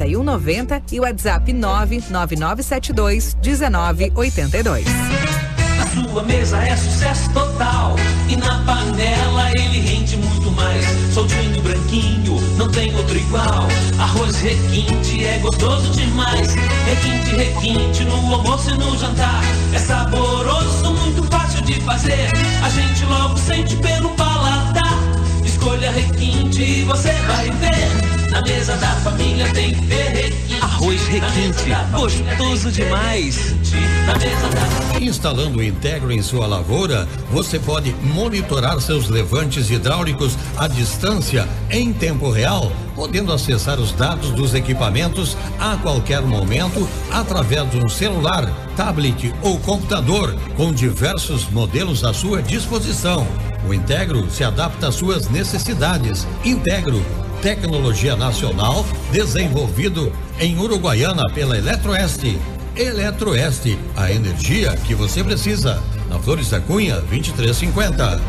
4190 e WhatsApp 99972 1982. Na sua mesa é sucesso total e na panela ele rende muito mais. Soltinho, branquinho, não tem outro igual. Arroz requinte é gostoso demais. Requinte, requinte no almoço e no jantar. É saboroso, muito fácil de fazer. A gente logo sente pelo paladar. Escolha requinte e você vai ver. Na mesa da família tem que ter requinte. Arroz requinte, gostoso demais. Instalando o Integro em sua lavoura, você pode monitorar seus levantes hidráulicos à distância em tempo real, podendo acessar os dados dos equipamentos a qualquer momento através de um celular, tablet ou computador, com diversos modelos à sua disposição. O Integro se adapta às suas necessidades. Integro tecnologia nacional desenvolvido em Uruguaiana pela Eletroeste. Eletroeste, a energia que você precisa. Na Flores da Cunha, 2350.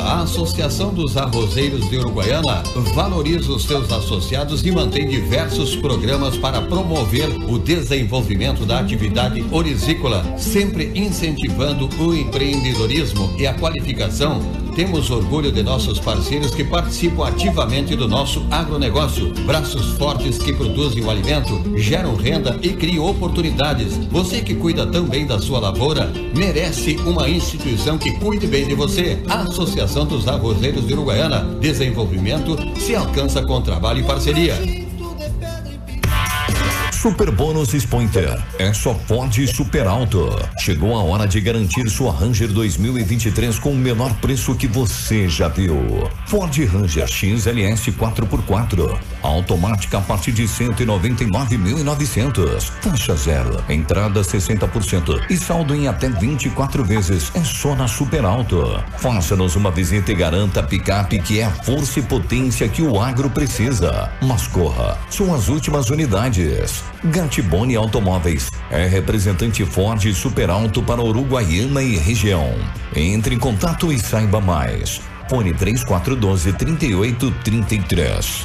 A Associação dos Arrozeiros de Uruguaiana valoriza os seus associados e mantém diversos programas para promover o desenvolvimento da atividade orizícola, sempre incentivando o empreendedorismo e a qualificação temos orgulho de nossos parceiros que participam ativamente do nosso agronegócio. Braços fortes que produzem o alimento, geram renda e criam oportunidades. Você que cuida também da sua lavoura, merece uma instituição que cuide bem de você. A Associação dos Arrozeiros de Uruguaiana. Desenvolvimento se alcança com trabalho e parceria. Super Bônus Pointer é só Ford Super Alto. Chegou a hora de garantir sua Ranger 2023 com o menor preço que você já viu. Ford Ranger XLS 4x4. Automática a partir de 199.900. Taxa zero. Entrada 60% e saldo em até 24 vezes. É só na Super Alto. Faça-nos uma visita e garanta a picape que é a força e potência que o agro precisa. Mas corra, são as últimas unidades. Gatibone Automóveis é representante Ford Super Alto para Uruguaiana e região. Entre em contato e saiba mais. Fone 3412 3833.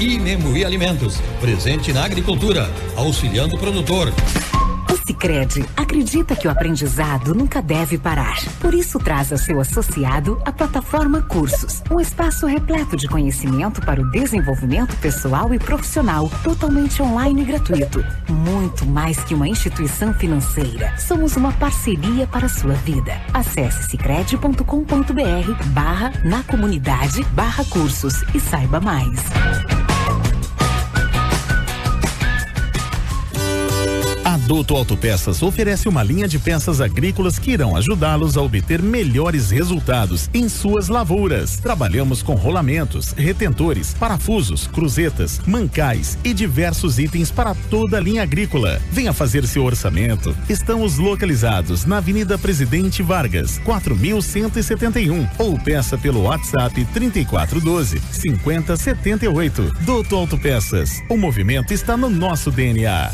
E Memui Alimentos, presente na agricultura, auxiliando o produtor. O Sicredi acredita que o aprendizado nunca deve parar. Por isso traz a seu associado a plataforma Cursos, um espaço repleto de conhecimento para o desenvolvimento pessoal e profissional, totalmente online e gratuito. Muito mais que uma instituição financeira, somos uma parceria para a sua vida. Acesse sicredi.com.br barra na comunidade barra cursos e saiba mais. Adulto Autopeças oferece uma linha de peças agrícolas que irão ajudá-los a obter melhores resultados em suas lavouras. Trabalhamos com rolamentos, retentores, parafusos, cruzetas, mancais e diversos itens para toda a linha agrícola. Venha fazer seu orçamento. Estamos localizados na Avenida Presidente Vargas, 4171 ou peça pelo WhatsApp 3412 5078. Doutor Autopeças. O movimento está no nosso DNA.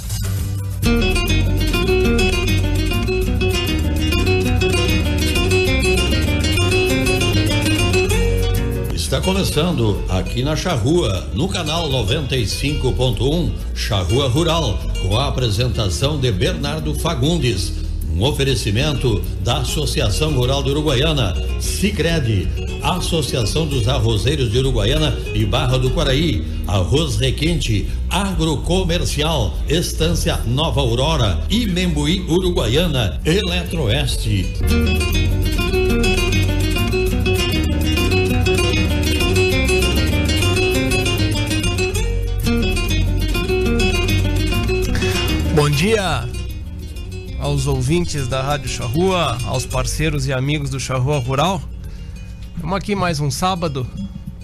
Está começando aqui na Charrua, no canal 95.1 Charrua Rural, com a apresentação de Bernardo Fagundes Um oferecimento da Associação Rural de Uruguaiana, Sicredi, Associação dos Arrozeiros de Uruguaiana e Barra do Quaraí, Arroz Requinte, Agrocomercial, Estância Nova Aurora e Membuí Uruguaiana, Eletroeste. Bom dia aos ouvintes da Rádio Charrua, aos parceiros e amigos do Charrua Rural. Estamos aqui mais um sábado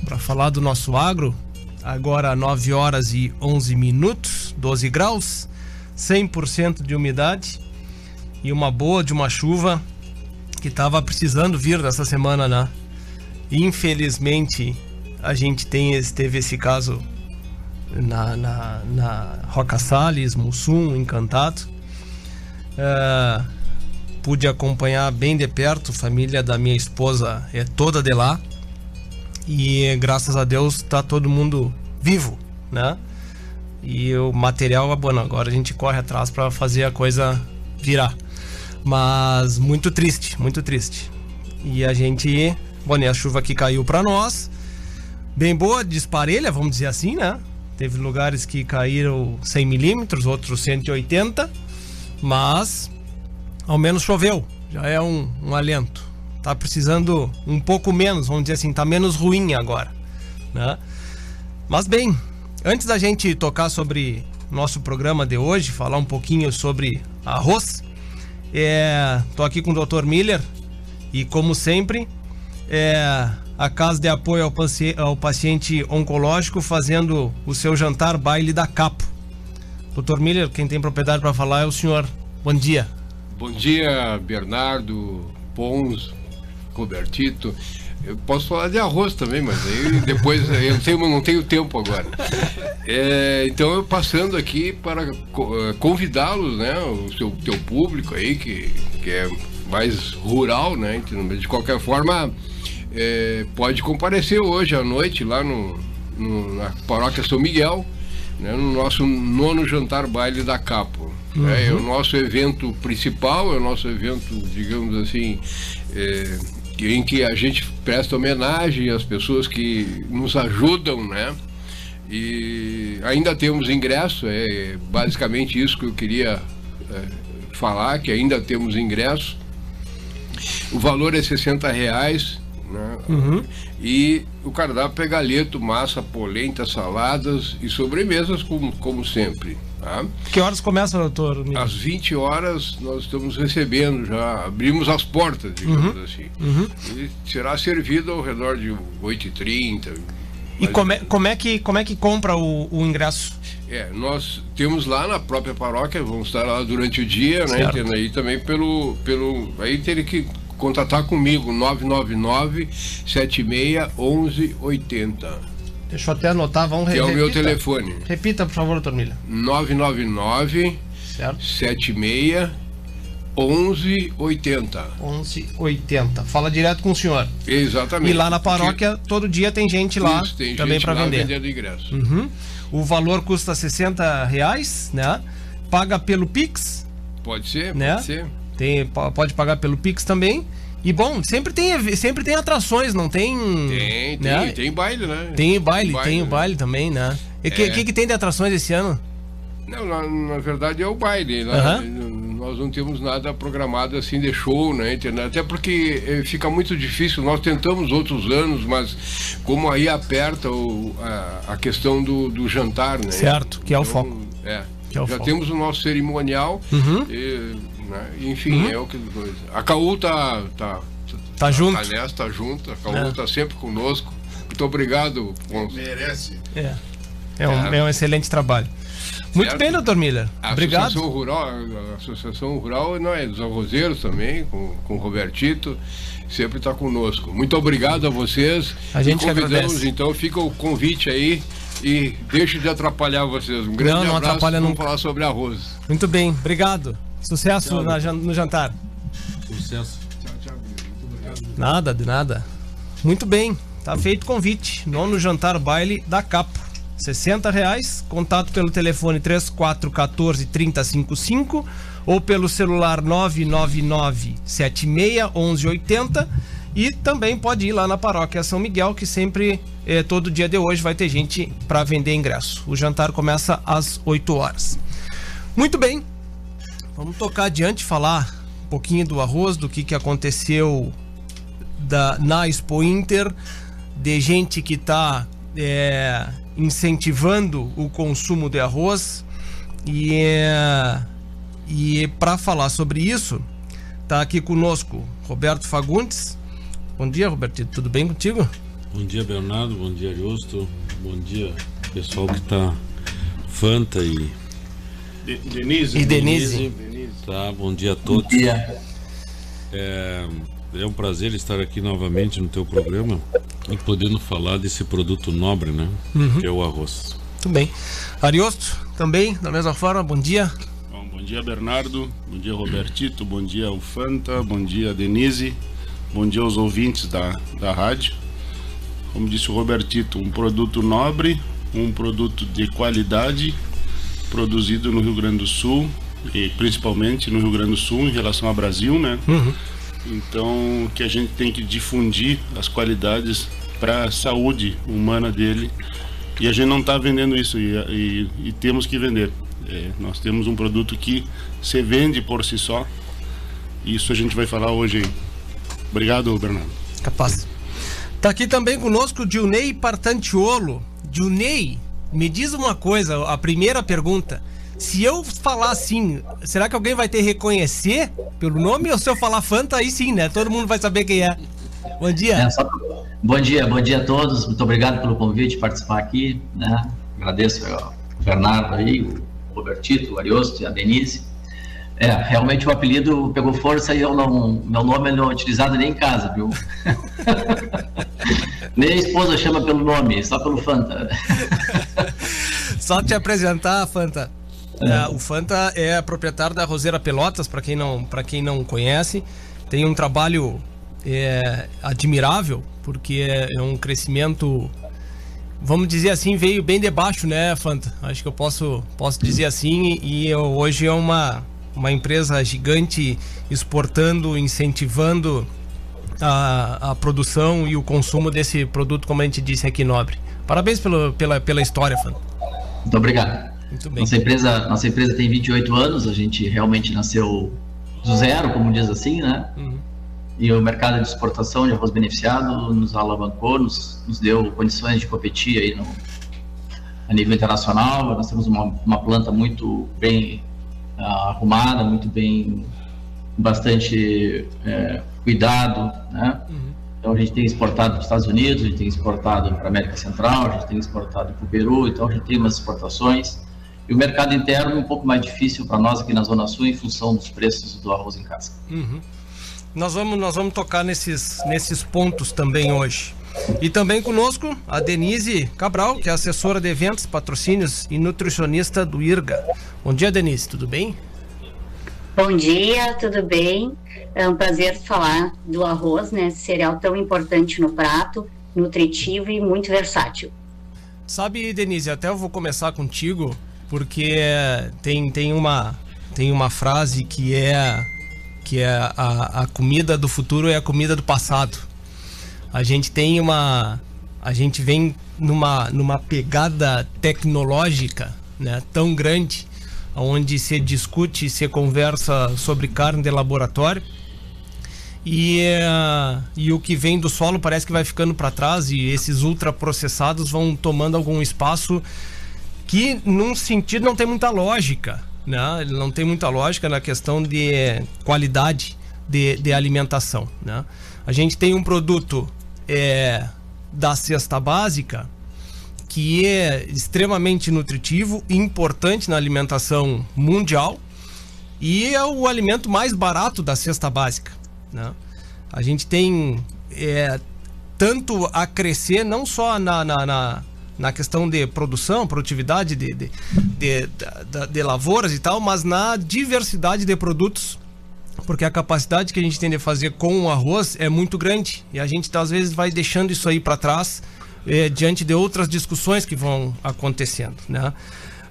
para falar do nosso agro. Agora 9 horas e 11 minutos, 12 graus, 100% de umidade e uma boa de uma chuva que estava precisando vir nessa semana, né? Infelizmente, a gente tem, teve esse caso na, na, na Roca Salles, Mussum, Encantado. Uh, pude acompanhar bem de perto, a família da minha esposa é toda de lá. E graças a Deus está todo mundo vivo, né? E o material, bom, agora a gente corre atrás para fazer a coisa virar. Mas muito triste, muito triste. E a gente, bom, a chuva que caiu para nós, bem boa, disparelha, vamos dizer assim, né? Teve lugares que caíram 100 milímetros, outros 180, mas ao menos choveu, já é um, um alento. Tá precisando um pouco menos, vamos dizer assim, tá menos ruim agora, né? Mas bem, antes da gente tocar sobre nosso programa de hoje, falar um pouquinho sobre arroz, é, tô aqui com o Dr. Miller e como sempre, é, a Casa de Apoio ao, paci ao Paciente Oncológico fazendo o seu jantar baile da Capo. Doutor Miller, quem tem propriedade para falar é o senhor. Bom dia. Bom dia, Bernardo, Pons, Robertito. Eu posso falar de arroz também, mas aí depois eu tenho, não tenho tempo agora. É, então eu passando aqui para eh, convidá-los, né, o seu teu público aí que, que é mais rural, né, de qualquer forma é, pode comparecer hoje à noite lá no, no, na paróquia São Miguel, né, no nosso nono jantar baile da Capo. Uhum. É, é, o nosso evento principal, é o nosso evento, digamos assim, é, em que a gente presta homenagem às pessoas que nos ajudam, né? E ainda temos ingresso, é basicamente isso que eu queria é, falar, que ainda temos ingresso. O valor é 60 reais, né? Uhum. E o cardápio é galeto, massa, polenta, saladas e sobremesas, como, como sempre. Tá? Que horas começa, doutor? Às 20 horas nós estamos recebendo, já abrimos as portas, digamos uhum. assim. Uhum. E será servido ao redor de 8h30. E como é, como, é que, como é que compra o, o ingresso? É, nós temos lá na própria paróquia, vamos estar lá durante o dia, né? certo. né? Entendo aí também pelo, pelo. Aí teria que contatar comigo, 999 76 1180. Deixa eu até anotar, vamos repetir. é o meu telefone. Repita, por favor, doutor Milha. 999 certo. 76 1180. 1180. Fala direto com o senhor. Exatamente. E lá na paróquia, todo dia tem gente lá Isso, tem também para vender. vendendo ingresso. Uhum. O valor custa 60 reais, né? Paga pelo Pix. Pode ser, né? pode ser. Tem, pode pagar pelo Pix também. E bom, sempre tem, sempre tem atrações, não tem. Tem, né? tem, tem baile, né? Tem baile, tem, baile, tem o né? baile também, né? E o é. que, que, tem de atrações esse ano? Não, na, na verdade é o baile. Né? Uhum. Nós não temos nada programado assim de show, né? Até porque eh, fica muito difícil. Nós tentamos outros anos, mas como aí aperta o, a, a questão do, do jantar, né? Certo, que é o então, foco. É. é Já foco. temos o nosso cerimonial. Uhum. E, né? Enfim, uhum. é o que. A Caú tá, tá, tá, junto. Tá nessa, tá junto. A Caú é. tá sempre conosco. Muito obrigado, Ponce. Merece. É. É um, é. é um excelente trabalho. Muito certo? bem, doutor Miller. A Obrigado. Associação Rural, a Associação Rural não é dos arrozeiros também, com, com o Robertito, sempre está conosco. Muito obrigado a vocês. A gente convidamos, agradece. então, fica o convite aí e deixe de atrapalhar vocês. Um grande não, não abraço. Atrapalha Vamos falar sobre arroz. Muito bem, obrigado. Sucesso na, no jantar. Sucesso. Tchau, tchau. Nada, de nada. Muito bem, tá feito o convite. Nono jantar baile da Capo. 60 reais. Contato pelo telefone 3414 3055 ou pelo celular 999 76 1180 e também pode ir lá na paróquia São Miguel, que sempre, eh, todo dia de hoje, vai ter gente para vender ingresso. O jantar começa às 8 horas. Muito bem, vamos tocar adiante, falar um pouquinho do arroz, do que, que aconteceu da, na Expo Inter, de gente que está é, incentivando o consumo de arroz. E, é, e para falar sobre isso, está aqui conosco Roberto Fagundes. Bom dia, Roberto. Tudo bem contigo? Bom dia, Bernardo. Bom dia, Ariosto. Bom dia, pessoal que está Fanta e. De Denise. E Denise. Denise. Tá, bom dia a todos. Bom dia. É, é um prazer estar aqui novamente no teu programa e podendo falar desse produto nobre, né? Uhum. Que é o arroz. Tudo bem. Ariosto, também, da mesma forma, bom dia. Bom, bom dia, Bernardo. Bom dia, Robertito. Bom dia, o Fanta. Bom dia, Denise. Bom dia aos ouvintes da, da rádio. Como disse o Robertito, um produto nobre, um produto de qualidade, produzido no Rio Grande do Sul, e principalmente no Rio Grande do Sul em relação ao Brasil, né? Uhum. Então, que a gente tem que difundir as qualidades para a saúde humana dele. E a gente não está vendendo isso e, e, e, temos que vender. É, nós temos um produto que se vende por si só. Isso a gente vai falar hoje aí. Obrigado, Bernardo. Capaz. Tá aqui também conosco o Dilnei Partantiolo. Dilnei, me diz uma coisa, a primeira pergunta. Se eu falar assim, será que alguém vai ter reconhecer pelo nome? Ou se eu falar Fanta, aí sim, né? Todo mundo vai saber quem é. Bom dia. É, só... Bom dia, bom dia a todos. Muito obrigado pelo convite, participar aqui. Né? Agradeço ao Bernardo aí, o Robertito, o Ariosto e a Denise. É, realmente o apelido pegou força e eu não, meu nome não é utilizado nem em casa, viu? nem a esposa chama pelo nome, só pelo Fanta. só te apresentar, Fanta. É, o Fanta é proprietário da Roseira Pelotas, para quem, não, quem não conhece. Tem um trabalho é, admirável, porque é, é um crescimento vamos dizer assim, veio bem debaixo, né, Fanta? Acho que eu posso, posso dizer assim. E eu, hoje é uma, uma empresa gigante exportando, incentivando a, a produção e o consumo desse produto, como a gente disse aqui, nobre. Parabéns pelo, pela, pela história, Fã. Muito obrigado. Muito bem. Nossa empresa, nossa empresa tem 28 anos, a gente realmente nasceu do zero, como diz assim, né? Uhum. E o mercado de exportação de arroz beneficiado nos alavancou, nos, nos deu condições de competir aí no, a nível internacional. Nós temos uma, uma planta muito bem arrumada, muito bem, bastante é, cuidado, né? Uhum. Então a gente tem exportado para os Estados Unidos, a gente tem exportado para a América Central, a gente tem exportado para o Peru, então a gente tem umas exportações. E o mercado interno é um pouco mais difícil para nós aqui na Zona Sul em função dos preços do arroz em casa. Uhum. Nós vamos, nós vamos tocar nesses, nesses pontos também hoje. E também conosco a Denise Cabral, que é assessora de eventos, patrocínios e nutricionista do IRGA. Bom dia, Denise, tudo bem? Bom dia, tudo bem? É um prazer falar do arroz, né? Cereal tão importante no prato, nutritivo e muito versátil. Sabe, Denise, até eu vou começar contigo, porque tem, tem, uma, tem uma frase que é que é a, a comida do futuro é a comida do passado a gente tem uma a gente vem numa numa pegada tecnológica né tão grande onde se discute se conversa sobre carne de laboratório e, uh, e o que vem do solo parece que vai ficando para trás e esses ultraprocessados vão tomando algum espaço que num sentido não tem muita lógica né? não tem muita lógica na questão de qualidade de, de alimentação né? a gente tem um produto é, da cesta básica, que é extremamente nutritivo e importante na alimentação mundial e é o alimento mais barato da cesta básica. Né? A gente tem é, tanto a crescer, não só na, na, na, na questão de produção, produtividade de, de, de, de, de lavouras e tal, mas na diversidade de produtos porque a capacidade que a gente tem de fazer com o arroz é muito grande e a gente às vezes vai deixando isso aí para trás é, diante de outras discussões que vão acontecendo, né?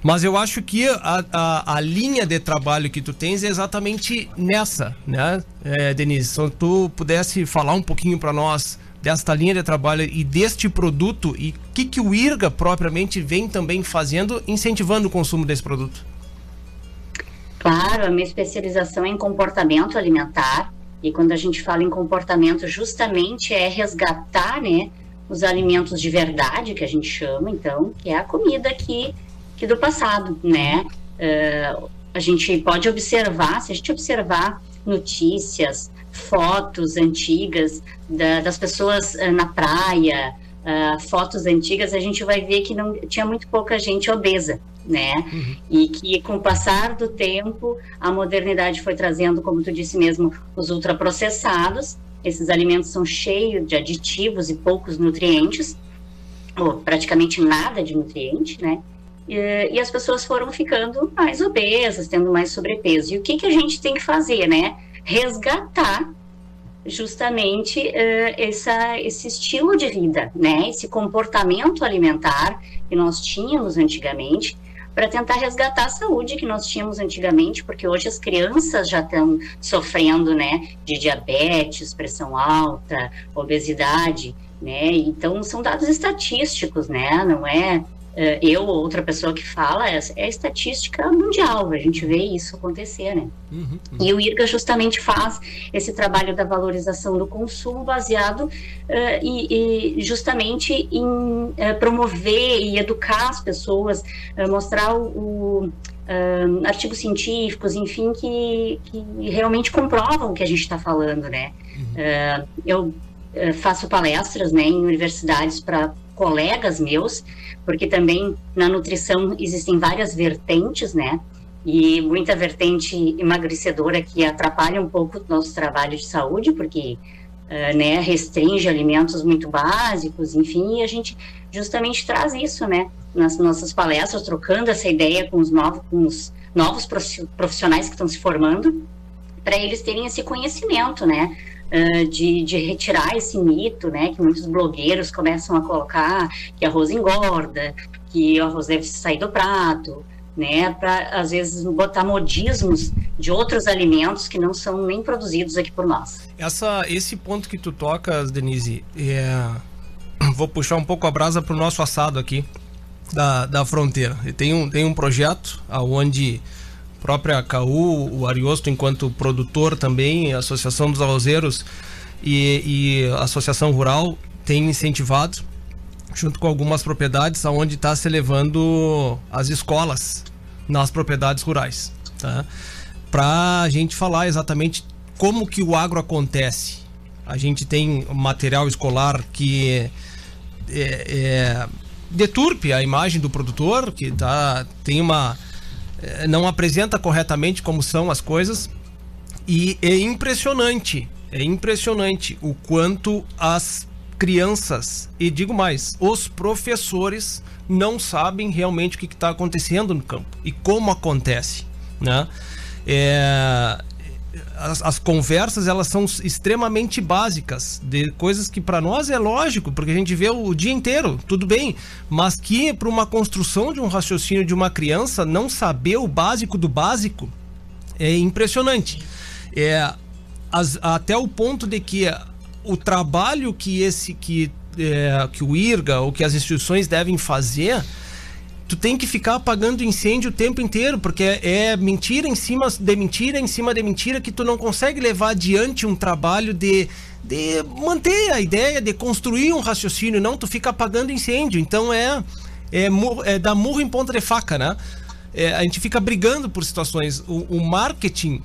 Mas eu acho que a, a, a, linha de trabalho que tu tens é exatamente nessa, né, é, Denise? Se tu pudesse falar um pouquinho para nós desta linha de trabalho e deste produto e o que, que o IRGA propriamente vem também fazendo, incentivando o consumo desse produto. Claro, a minha especialização é em comportamento alimentar e quando a gente fala em comportamento, justamente é resgatar, né, os alimentos de verdade que a gente chama, então, que é a comida que, que do passado, né? Uh, a gente pode observar, se a gente observar notícias, fotos antigas da, das pessoas uh, na praia, uh, fotos antigas, a gente vai ver que não tinha muito pouca gente obesa, né? Uhum. E que com o passar do tempo, a modernidade foi trazendo, como tu disse mesmo, os ultraprocessados. Esses alimentos são cheios de aditivos e poucos nutrientes, ou praticamente nada de nutriente, né? E, e as pessoas foram ficando mais obesas, tendo mais sobrepeso. E o que, que a gente tem que fazer, né? Resgatar justamente uh, essa, esse estilo de vida, né? Esse comportamento alimentar que nós tínhamos antigamente, para tentar resgatar a saúde que nós tínhamos antigamente, porque hoje as crianças já estão sofrendo, né, de diabetes, pressão alta, obesidade, né? Então são dados estatísticos, né? Não é eu ou outra pessoa que fala, é, é estatística mundial, a gente vê isso acontecer, né? Uhum, uhum. E o IRGA justamente faz esse trabalho da valorização do consumo baseado uh, e, e, justamente em uh, promover e educar as pessoas, mostrar o, o Uh, artigos científicos, enfim, que, que realmente comprovam o que a gente está falando, né? Uhum. Uh, eu uh, faço palestras, né, em universidades para colegas meus porque também na nutrição existem várias vertentes, né? E muita vertente emagrecedora que atrapalha um pouco o nosso trabalho de saúde, porque uh, né, restringe alimentos muito básicos, enfim, e a gente justamente traz isso, né? Nas nossas palestras, trocando essa ideia com os novos, com os novos profissionais que estão se formando, para eles terem esse conhecimento, né? De, de retirar esse mito, né, que muitos blogueiros começam a colocar que arroz engorda, que o arroz deve sair do prato, né, para às vezes botar modismos de outros alimentos que não são nem produzidos aqui por nós. Essa, esse ponto que tu tocas, Denise, é... vou puxar um pouco a brasa para o nosso assado aqui da, da fronteira. Tem um, tem um projeto onde própria CAU, o Ariosto enquanto produtor também, a Associação dos Arrozeiros e, e a Associação Rural tem incentivado, junto com algumas propriedades, aonde está se levando as escolas nas propriedades rurais, tá? Para a gente falar exatamente como que o agro acontece. A gente tem material escolar que é, é, deturpe a imagem do produtor, que tá, tem uma não apresenta corretamente como são as coisas. E é impressionante, é impressionante o quanto as crianças, e digo mais, os professores não sabem realmente o que está acontecendo no campo e como acontece, né? É, as, as, conversas elas são extremamente básicas de coisas que para nós é lógico porque a gente vê o, o dia inteiro tudo bem mas que para uma construção de um raciocínio de uma criança não saber o básico do básico é impressionante. É as, até o ponto de que o trabalho que esse que é, que o IRGA ou que as instituições devem fazer tu tem que ficar apagando incêndio o tempo inteiro, porque é, mentira em cima de mentira, em cima de mentira, que tu não consegue levar adiante um trabalho de, de manter a ideia, de construir um raciocínio, não, tu fica apagando incêndio. Então é, é, é dar murro em ponta de faca, né? É, a gente fica brigando por situações. O, o marketing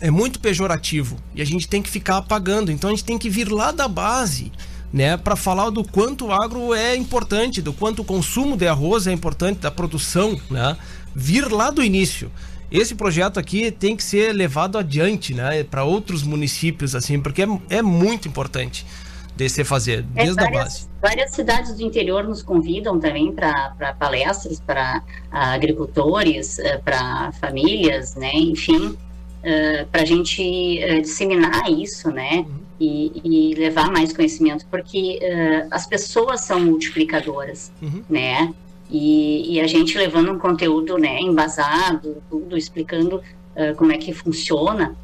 é muito pejorativo e a gente tem que ficar apagando. Então a gente tem que vir lá da base né, para falar do quanto o agro é importante, do quanto o consumo de arroz é importante, da produção, né? Vir lá do início. Esse projeto aqui tem que ser levado adiante, né, para outros municípios assim, porque é, é muito importante de se fazer é, desde é, várias, a base. Várias cidades do interior nos convidam também para palestras para agricultores, eh, para famílias, né, enfim, uh, eh, para a gente uh, disseminar isso, né? Uhum e, e levar mais conhecimento, porque uh, as pessoas são multiplicadoras, uhum. né? E, e, a gente levando um conteúdo né, embasado, tudo, explicando uh, como é que funciona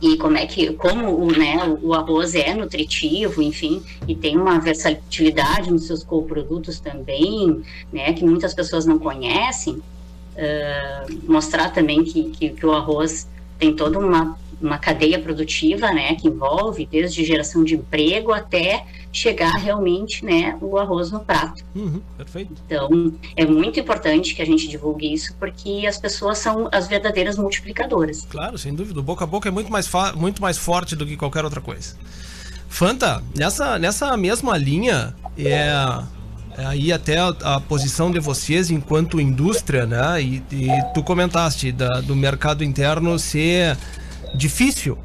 e como é que como o, né, o arroz é nutritivo, enfim, e tem uma versatilidade nos seus coprodutos também, né, que muitas pessoas não conhecem, uh, mostrar também que, que, que, o arroz tem toda uma, uma cadeia produtiva, né, que envolve desde geração de emprego até chegar realmente, né, o arroz no prato. Uhum, perfeito. Então, é muito importante que a gente divulgue isso, porque as pessoas são as verdadeiras multiplicadoras. Claro, sem dúvida. O boca a boca é muito mais, muito mais forte do que qualquer outra coisa. Fanta, nessa, nessa mesma linha, é, é aí até a, a, posição de vocês enquanto indústria, né? E, e tu comentaste da, do mercado interno ser difícil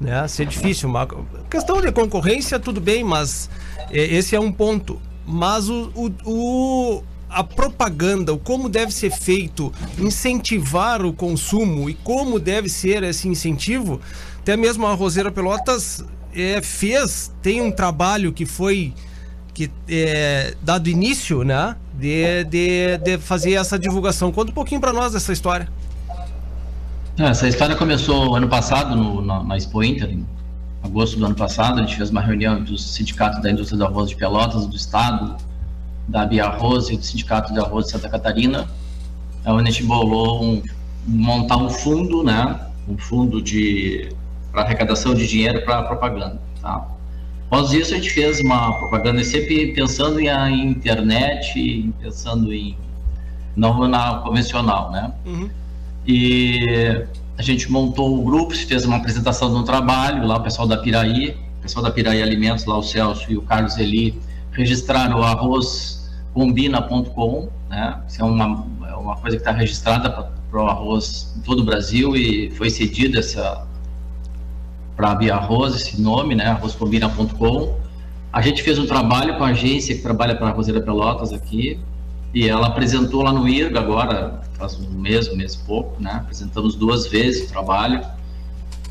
né? Ser difícil. Uma questão de concorrência, tudo bem, mas é, esse é um ponto. Mas o, o, o, a propaganda, o como deve ser feito, incentivar o consumo e como deve ser esse incentivo, até mesmo a Roseira Pelotas é, fez, tem um trabalho que foi que é, dado início, né? De, de, de fazer essa divulgação. Conta um pouquinho para nós dessa história. Essa história começou ano passado, no, na, na Expo Inter, em agosto do ano passado. A gente fez uma reunião dos sindicatos da indústria do arroz de Pelotas, do Estado, da Bia Arroz e do Sindicato de Arroz de Santa Catarina, onde a gente bolou um, montar um fundo, né? Um fundo de para arrecadação de dinheiro para propaganda, tá? Após isso, a gente fez uma propaganda sempre pensando em, em internet, pensando em não na convencional, né? Uhum. E a gente montou o grupo, fez uma apresentação de um trabalho, lá o pessoal da Piraí, o pessoal da Piraí Alimentos, lá o Celso e o Carlos Eli, registraram o arrozcombina.com, né? Isso é uma, é uma coisa que está registrada para o arroz em todo o Brasil e foi cedida essa para a Bia Arroz, esse nome, né? arrozcombina.com. A gente fez um trabalho com a agência que trabalha para a Roseira Pelotas aqui, e ela apresentou lá no IRGA agora, faz um mês, um mês e pouco, né? Apresentamos duas vezes o trabalho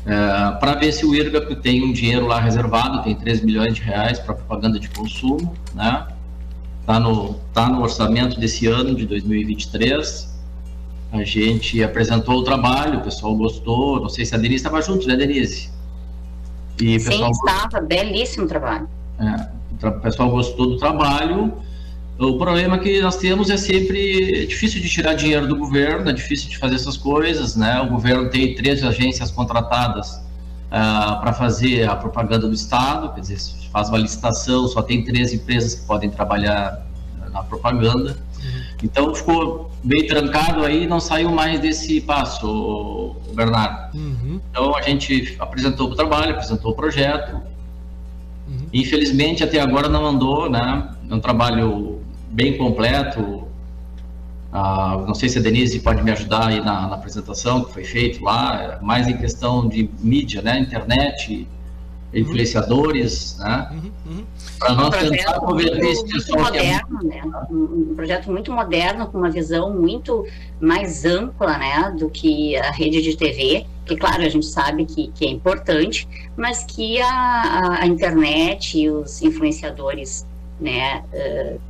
é, para ver se o IRGA tem um dinheiro lá reservado, tem 3 milhões de reais para propaganda de consumo, né? Tá no, tá no orçamento desse ano, de 2023. A gente apresentou o trabalho, o pessoal gostou. Não sei se a Denise estava junto, né, Denise? E Sim, pessoal... estava. Belíssimo trabalho. É, o pessoal gostou do trabalho o problema que nós temos é sempre difícil de tirar dinheiro do governo, é difícil de fazer essas coisas, né? O governo tem três agências contratadas uh, para fazer a propaganda do Estado, quer dizer, faz uma licitação, só tem três empresas que podem trabalhar na propaganda. Uhum. Então ficou bem trancado aí, não saiu mais desse passo, Bernardo. Uhum. Então a gente apresentou o trabalho, apresentou o projeto. Uhum. Infelizmente até agora não andou, né? É um trabalho bem completo. Ah, não sei se a Denise pode me ajudar aí na, na apresentação que foi feito lá, mais em questão de mídia, né, internet, influenciadores, né? Uhum, uhum. Para nós um tentar converter esse pessoal é moderno, é... né? Um projeto muito moderno, com uma visão muito mais ampla, né, do que a rede de TV, que claro, a gente sabe que, que é importante, mas que a, a, a internet e os influenciadores, né, uh,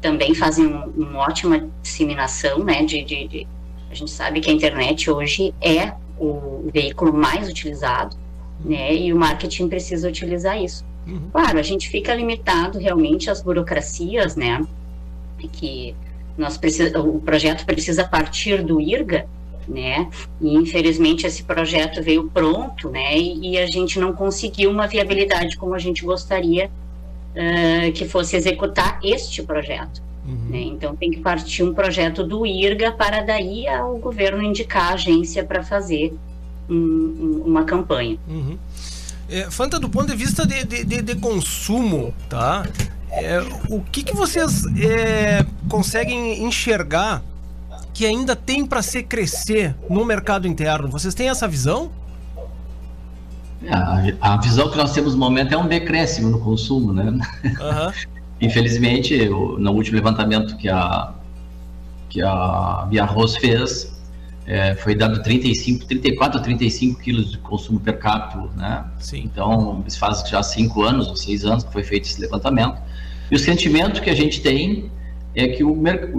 também fazem um, uma ótima disseminação, né? De, de, de, a gente sabe que a internet hoje é o veículo mais utilizado, né? E o marketing precisa utilizar isso. Uhum. Claro, a gente fica limitado realmente às burocracias, né? Que nós precisa, o projeto precisa partir do IRGA, né? E infelizmente esse projeto veio pronto, né? E, e a gente não conseguiu uma viabilidade como a gente gostaria uh, que fosse executar este projeto. Uhum. Né? Então tem que partir um projeto do IRGA para daí o governo indicar a agência para fazer um, um, uma campanha. Uhum. É, Fanta, do ponto de vista de, de, de, de consumo, tá? É, o que, que vocês é, conseguem enxergar que ainda tem para se crescer no mercado interno? Vocês têm essa visão? A, a, visão que nós temos no momento é um decréscimo no consumo, né? Uhum. Infelizmente, no último levantamento que a que a Via Arroz fez, é, foi dado 35, 34 a 35 quilos de consumo per capita, né? Sim. Então, isso faz já cinco anos ou seis anos que foi feito esse levantamento. E o sentimento que a gente tem é que o,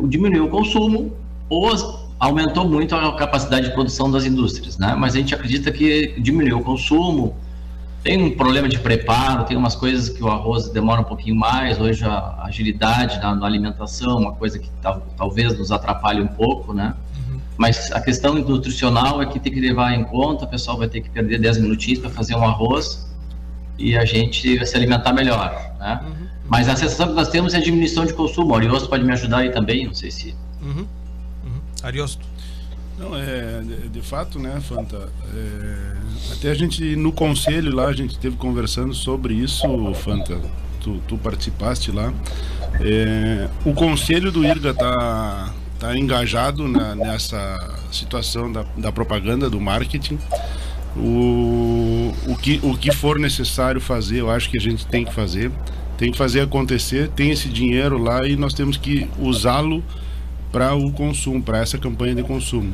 diminuiu o consumo ou aumentou muito a capacidade de produção das indústrias, né? Mas a gente acredita que diminuiu o consumo, tem um problema de preparo, tem umas coisas que o arroz demora um pouquinho mais, hoje a agilidade na, na alimentação, uma coisa que tal, talvez nos atrapalhe um pouco, né? Uhum. Mas a questão nutricional é que tem que levar em conta, o pessoal vai ter que perder 10 minutinhos para fazer um arroz e a gente vai se alimentar melhor, né? Uhum. Mas a sensação que nós temos é a diminuição de consumo. O Ariosto pode me ajudar aí também, não sei se... Uhum. Ariosto. Não, é, de, de fato, né, Fanta? É, até a gente, no conselho lá, a gente esteve conversando sobre isso, Fanta. Tu, tu participaste lá. É, o conselho do IRGA tá, tá engajado na, nessa situação da, da propaganda, do marketing. O, o, que, o que for necessário fazer, eu acho que a gente tem que fazer. Tem que fazer acontecer, tem esse dinheiro lá e nós temos que usá-lo para o consumo, para essa campanha de consumo.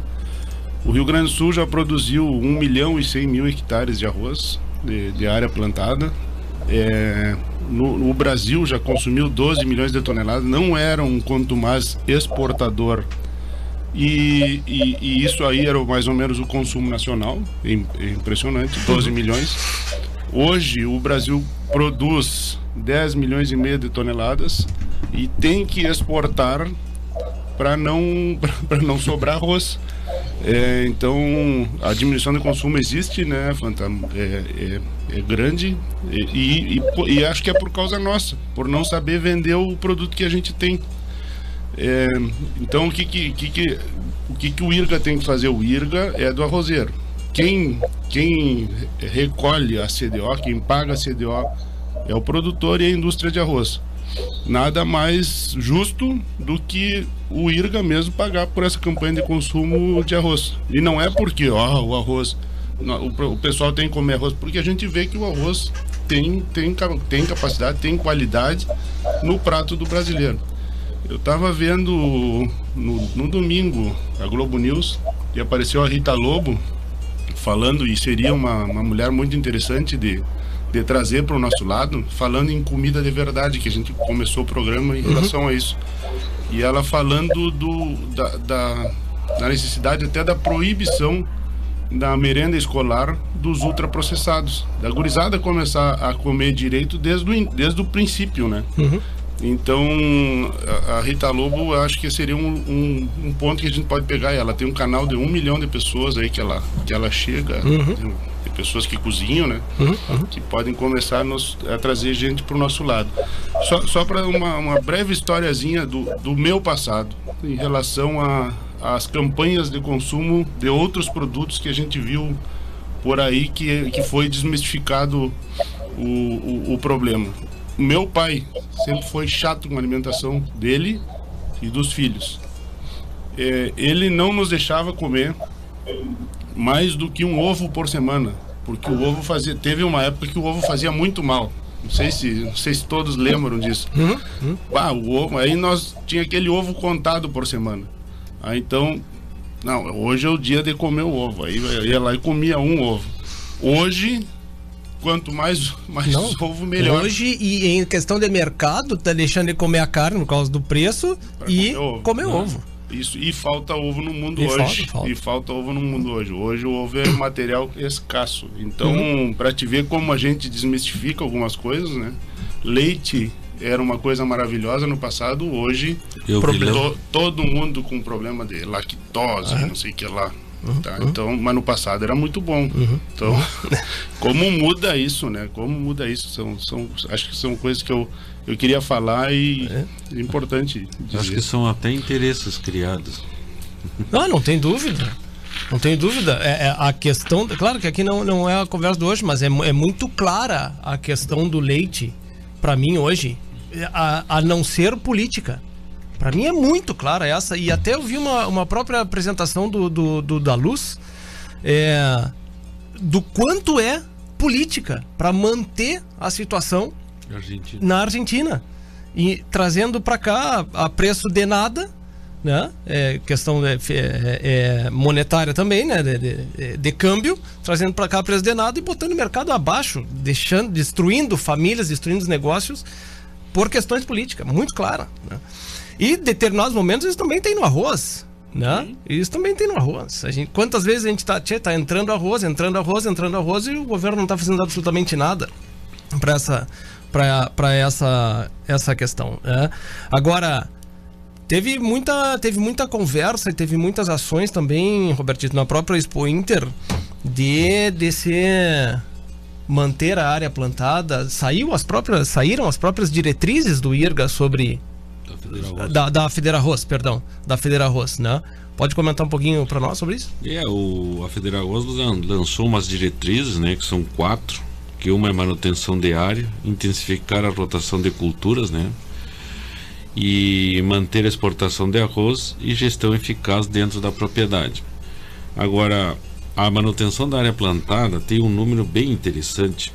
O Rio Grande do Sul já produziu 1 milhão e 100 mil hectares de arroz de, de área plantada. É, no, no, Brasil já consumiu 12 milhões de toneladas, não era um quanto mais exportador. E, e, e, isso aí era mais ou menos o consumo nacional, é impressionante, 12 milhões. Hoje o Brasil produz 10 milhões e meio de toneladas e tem que exportar para não, não sobrar arroz. É, então, a diminuição do consumo existe, né, Fanta? É, é, é grande e, e, e, acho que é por causa nossa, por não saber vender o produto que a gente tem. É, então, o que que, que, que, o que, que o IRGA tem que fazer? O IRGA é do arrozeiro. Quem, quem recolhe a CDO, quem paga a CDO é o produtor e a indústria de arroz nada mais justo do que o IRGA mesmo pagar por essa campanha de consumo de arroz. E não é porque ó, o arroz, o, pessoal tem que comer arroz, porque a gente vê que o arroz tem, tem, tem capacidade, tem qualidade no prato do brasileiro. Eu estava vendo no, no domingo a Globo News e apareceu a Rita Lobo falando, e seria uma, uma mulher muito interessante de de trazer para o nosso lado, falando em comida de verdade, que a gente começou o programa em uhum. relação a isso. E ela falando do, da, da, da necessidade até da proibição da merenda escolar dos ultraprocessados. Da gurizada começar a comer direito desde o, desde o princípio, né? Uhum. Então, a, Rita Lobo, eu acho que seria um, um, um, ponto que a gente pode pegar. Ela tem um canal de um milhão de pessoas aí que ela, que ela chega. Uhum pessoas que cozinham, né? Uhum, uhum. Que podem começar a, nos, a trazer gente para o nosso lado. Só, só para uma, uma breve historiazinha do, do meu passado em relação as campanhas de consumo de outros produtos que a gente viu por aí que, que foi desmistificado o, o, o problema. Meu pai sempre foi chato com a alimentação dele e dos filhos. É, ele não nos deixava comer mais do que um ovo por semana. Porque o ovo fazia. Teve uma época que o ovo fazia muito mal. Não sei se, não sei se todos lembram disso. Uhum, uhum. Ah, o ovo, aí nós tinha aquele ovo contado por semana. Aí então, não, hoje é o dia de comer o ovo. Aí eu ia lá e comia um ovo. Hoje, quanto mais, mais não, ovo, melhor. Hoje, e em questão de mercado, tá deixando de comer a carne por causa do preço pra e comer ovo. Comer ovo. Isso, e falta ovo no mundo e hoje. Falta, falta. E falta ovo no mundo hoje. Hoje o ovo é material escasso. Então, uhum. para te ver como a gente desmistifica algumas coisas, né? Leite era uma coisa maravilhosa no passado, hoje to, todo mundo com problema de lactose, não sei o que lá. Uhum. Tá? Então, mas no passado era muito bom. Uhum. Então, como muda isso, né? Como muda isso? São, são, acho que são coisas que eu eu queria falar e é, é importante. Dizer. Acho que são até interesses criados. Não, não tem dúvida. Não tem dúvida. É, é, a questão. Claro que aqui não, não é a conversa de hoje, mas é, é muito clara a questão do leite, para mim, hoje, a, a não ser política. Para mim é muito clara essa. E até eu vi uma, uma própria apresentação do, do, do da Luz é, do quanto é política para manter a situação Argentina. na Argentina. E trazendo para cá a preço de nada, né? É, questão é, é, é, monetária também, né? De, de, de câmbio, trazendo para cá a preço de nada e botando o mercado abaixo, deixando, destruindo famílias, destruindo os negócios por questões políticas, muito clara. Né? E determinados momentos eles também tem no arroz. Né? Isso também tem no arroz. A gente, quantas vezes a gente tá, tchê, tá entrando arroz, entrando arroz, entrando arroz e o governo não está fazendo absolutamente nada para essa para essa essa questão. Né? Agora teve muita teve muita conversa e teve muitas ações também, Robertito, na própria Expo Inter de de ser manter a área plantada. Saiu as próprias saíram as próprias diretrizes do IRGA sobre da, da Federa Arroz, perdão, da Federa Arroz, né? Pode comentar um pouquinho para nós sobre isso? É, o, a Federa Arroz lançou umas diretrizes, né, que são quatro, que uma é manutenção de área, intensificar a rotação de culturas, né, e manter a exportação de arroz e gestão eficaz dentro da propriedade. Agora, a manutenção da área plantada tem um número bem interessante,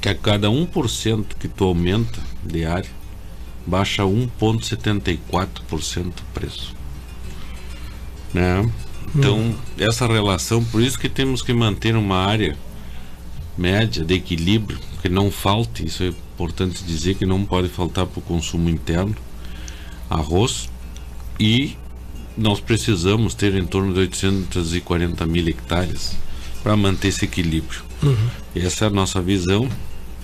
que a cada 1% que tu aumenta de área, baixa 1,74% o preço. Né? Então, hum. essa relação, por isso que temos que manter uma área média de equilíbrio, que não falte, isso é importante dizer que não pode faltar para o consumo interno, arroz, e nós precisamos ter em torno de 840 mil hectares para manter esse equilíbrio. Uhum. Essa é a nossa visão.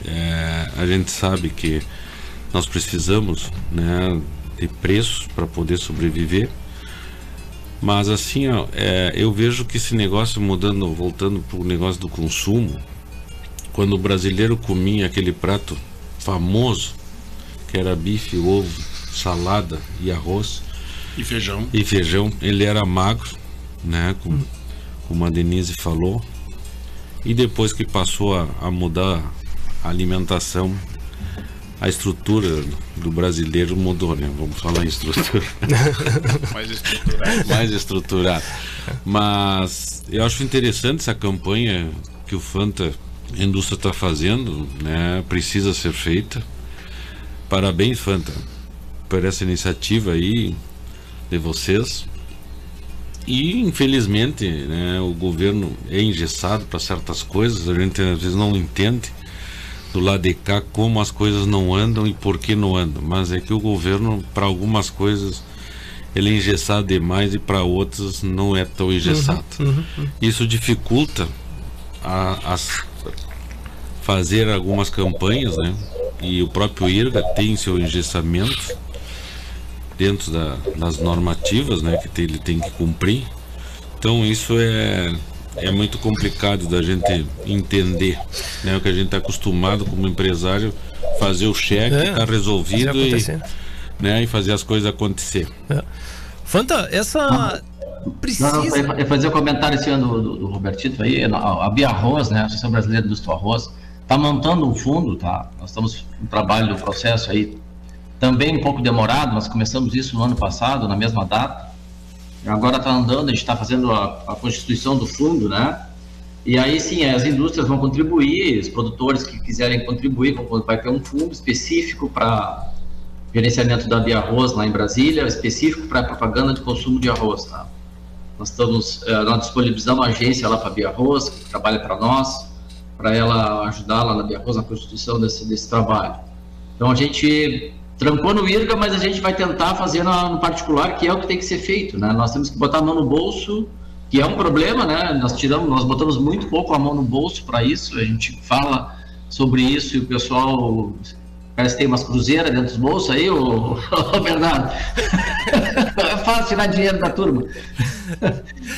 É, a gente sabe que nós precisamos né, de preços para poder sobreviver. Mas assim, ó, é, eu vejo que esse negócio mudando, voltando para o negócio do consumo, quando o brasileiro comia aquele prato famoso, que era bife, ovo, salada e arroz. E feijão. E feijão, ele era magro, né? Como, como a Denise falou. E depois que passou a, a mudar a alimentação, a estrutura do brasileiro mudou, né? Vamos falar em estrutura. Mais estruturado. Mais estruturado. Mas eu acho interessante essa campanha que o Fanta a indústria está fazendo, né? Precisa ser feita. Parabéns, Fanta, por essa iniciativa aí de vocês. E infelizmente, né, o governo é engessado para certas coisas, a gente às vezes não entende do lado de cá como as coisas não andam e por que não andam. Mas é que o governo, para algumas coisas, ele é engessado demais e para outras não é tão engessado. Uhum, uhum, uhum. Isso dificulta a, as, fazer algumas campanhas, né? E o próprio IRGA tem seu engessamento dentro da, das normativas, né? Que ele tem que cumprir. Então isso é é muito complicado da gente entender, né? O que a gente está acostumado como empresário fazer o cheque, é, tá resolvido e, né, e fazer as coisas acontecer. É. Fanta, essa precisa. Não, não, eu fazer o um comentário esse ano do, do, Robertito aí, a Bia Arroz, né, a Associação Brasileira do Arroz, está montando um fundo, tá? Nós estamos no trabalho do processo aí, também um pouco demorado, nós começamos isso no ano passado, na mesma data agora está andando, a gente está fazendo a, a, constituição do fundo, né? E aí sim, as indústrias vão contribuir, os produtores que quiserem contribuir, vai ter um fundo específico para gerenciamento da Bia Arroz lá em Brasília, específico para propaganda de consumo de arroz, tá? Nós estamos, eh, nós disponibilizamos uma agência lá para a Bia Arroz, que trabalha para nós, para ela ajudar lá na Bia Arroz na constituição desse, desse trabalho. Então a gente trancou no IRGA, mas a gente vai tentar fazer no, particular, que é o que tem que ser feito, né? Nós temos que botar a mão no bolso, que é um problema, né? Nós tiramos, nós botamos muito pouco a mão no bolso para isso, a gente fala sobre isso e o pessoal parece que tem umas cruzeiras dentro dos bolsos aí, ô, ô Bernardo. é fácil tirar dinheiro da turma.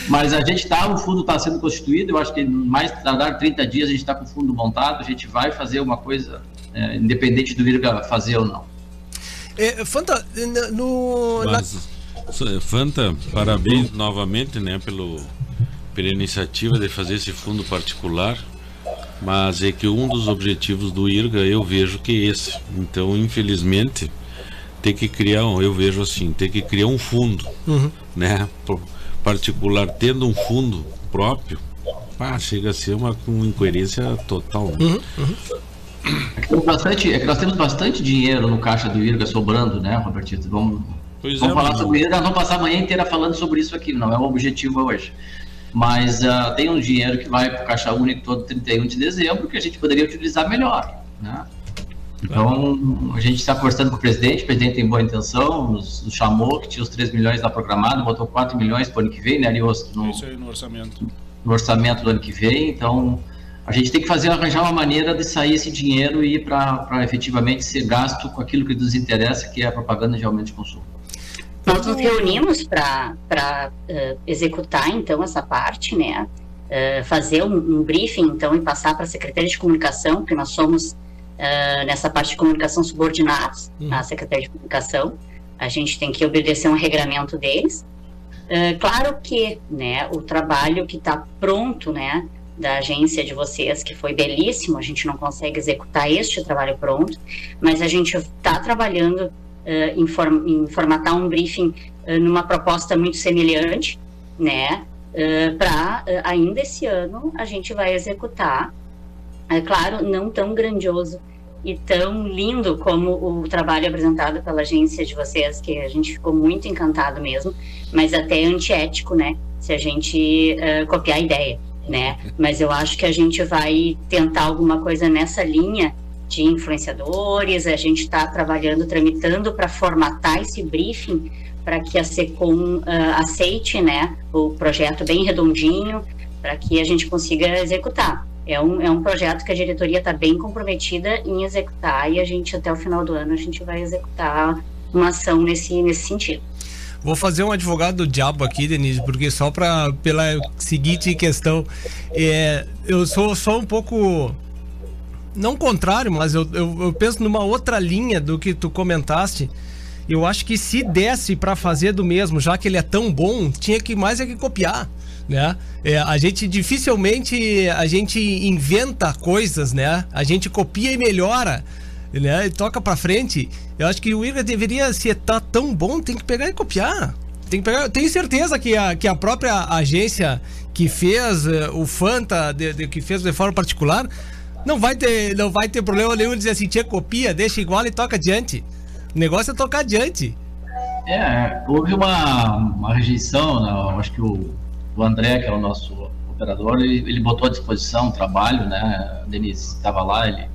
Mas a gente está, o fundo está sendo constituído, eu acho que mais tardar 30 dias a gente está com o fundo montado, a gente vai fazer uma coisa, é, independente do IRGA fazer ou não. É, Fanta, no. Mas, na... Fanta, parabéns novamente, né, pelo, pela iniciativa de fazer esse fundo particular. Mas é que um dos objetivos do IRGA eu vejo que é esse. Então, infelizmente, tem que criar, eu vejo assim, tem que criar um fundo, uhum. né, particular, tendo um fundo próprio, ah, chega a ser uma, uma incoerência total. Né? Uhum. Uhum. É bastante, é que nós temos bastante dinheiro no caixa do IRGA sobrando, né, Robertito? Vamos, pois vamos é, falar sobre isso. Nós vamos passar a manhã inteira falando sobre isso aqui, não é o objetivo hoje. Mas uh, tem um dinheiro que vai para o Caixa Único todo 31 de dezembro que a gente poderia utilizar melhor. Né? Então, a gente está conversando com o presidente, o presidente tem boa intenção, nos, nos chamou, que tinha os 3 milhões lá programado, botou 4 milhões para o ano que vem, né, Ariosto? No, Isso aí no orçamento. no orçamento do ano que vem, então a gente tem que fazer arranjar uma maneira de sair esse dinheiro e ir para efetivamente ser gasto com aquilo que nos interessa, que é a propaganda de aumento de consumo. Nós nos reunimos para uh, executar então essa parte, né? Uh, fazer um, um, briefing então e passar para a Secretaria de Comunicação, porque nós somos uh, nessa parte de comunicação subordinados uhum. à Secretaria de Comunicação. A gente tem que obedecer um regramento deles. claro que, né, o trabalho que está pronto, né, da agência de vocês, que foi belíssimo, a gente não consegue executar este trabalho pronto, mas a gente está trabalhando uh, em, form em, formatar um briefing uh, numa proposta muito semelhante, né? Uh, para ainda esse ano a gente vai executar, é claro, não tão grandioso e tão lindo como o trabalho apresentado pela agência de vocês, que a gente ficou muito encantado mesmo, mas até antiético, né? Se a gente copiar a ideia né? Mas eu acho que a gente vai tentar alguma coisa nessa linha de influenciadores. A gente está trabalhando, tramitando para formatar esse briefing para que a Secom uh, aceite, né, o projeto bem redondinho, para que a gente consiga executar. É um, é um projeto que a diretoria está bem comprometida em executar e a gente até o final do ano a gente vai executar uma ação nesse, nesse sentido. Vou fazer um advogado do diabo aqui, Denise, porque só para pela seguinte questão, é, eu sou só um pouco não contrário, mas eu, eu, eu, penso numa outra linha do que tu comentaste. Eu acho que se desse para fazer do mesmo, já que ele é tão bom, tinha que mais é que copiar, né? É, a gente dificilmente a gente inventa coisas, né? A gente copia e melhora né? E toca pra frente. Eu acho que o Igor deveria, se tá tão bom, tem que pegar e copiar. Tem que pegar. Tenho certeza que a, que a própria agência que fez uh, o Fanta, de, de, que fez de forma particular, não vai ter, não vai ter problema nenhum dizer assim, tinha copia, deixa igual e toca adiante. O negócio é tocar adiante. É, houve uma, uma rejeição, né? acho que o, o André, que é o nosso operador, ele, ele botou à disposição o trabalho, né? A Denise estava lá, ele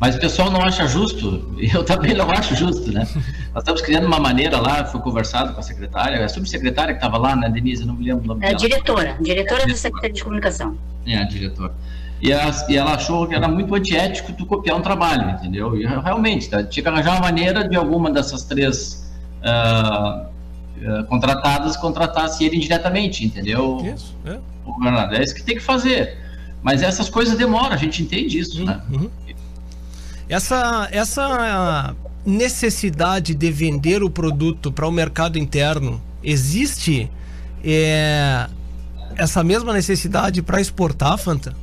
mas o pessoal não acha justo, e eu também não acho justo, né? Nós estamos criando uma maneira lá, foi conversado com a secretária, a subsecretária que estava lá, né, Denise, não me lembro o nome é, dela. Diretora, diretora da Secretaria de Comunicação. É, a diretora. E, a, e, ela achou que era muito antiético tu copiar um trabalho, entendeu? E realmente, tá, tinha que arranjar uma maneira de alguma dessas três uh, uh, contratadas contratasse ele indiretamente, entendeu? Isso, é. O Bernardo, é isso que tem que fazer. Mas essas coisas demoram, a gente entende isso, uhum, né? Uhum. Essa, essa necessidade de vender o produto para o mercado interno existe é, essa mesma necessidade para exportar, Fanta?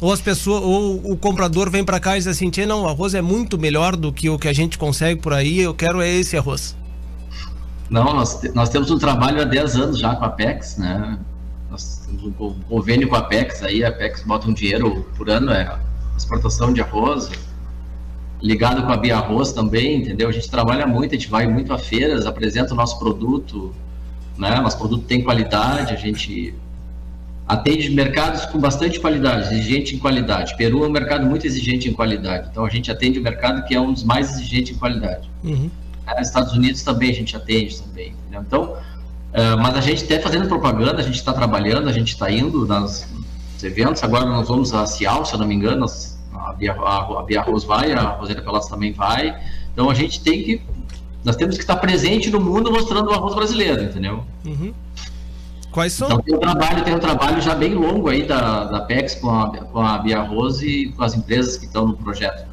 Ou as pessoas, ou o comprador vem para cá e diz assim, não, o arroz é muito melhor do que o que a gente consegue por aí, eu quero é esse arroz. Não, nós, nós temos um trabalho há 10 anos já com a Apex, né? Nós temos um convênio com a Apex, aí a Apex bota um dinheiro por ano, é exportação de arroz, ligado com a Bia Arroz também, entendeu? A gente trabalha muito, a gente vai muito a feiras, apresenta o nosso produto, né? Nosso produto tem qualidade, a gente atende mercados com bastante qualidade, exigente em qualidade. Peru é um mercado muito exigente em qualidade, então a gente atende o mercado que é um dos mais exigentes em qualidade. Uhum. É, Estados Unidos também a gente atende também, entendeu? Então, uh, mas a gente está fazendo propaganda, a gente está trabalhando, a gente está indo nas, nos eventos. Agora nós vamos a Cial, se eu não me engano, nós a Bia, a, a Bia Arroz vai, a Rosana Pelotas também vai. Então a gente tem que. Nós temos que estar presente no mundo mostrando o arroz brasileiro, entendeu? Uhum. Quais são? Então tem um trabalho, tem um trabalho já bem longo aí da, da PEX com a, com a Bia Arroz e com as empresas que estão no projeto.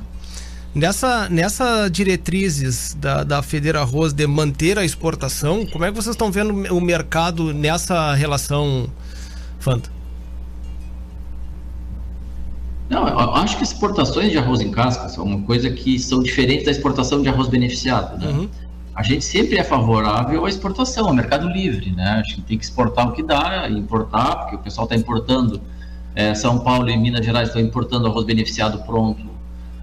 Nessa, nessa diretrizes da, da Federa Arroz de manter a exportação, como é que vocês estão vendo o mercado nessa relação, Fanta? Não, eu acho que exportações de arroz em casca são uma coisa que são diferentes da exportação de arroz beneficiado, né? Uhum. A gente sempre é favorável à exportação, ao mercado livre, né? A gente tem que exportar o que dá, importar, porque o pessoal está importando, é, São Paulo e Minas Gerais estão importando arroz beneficiado pronto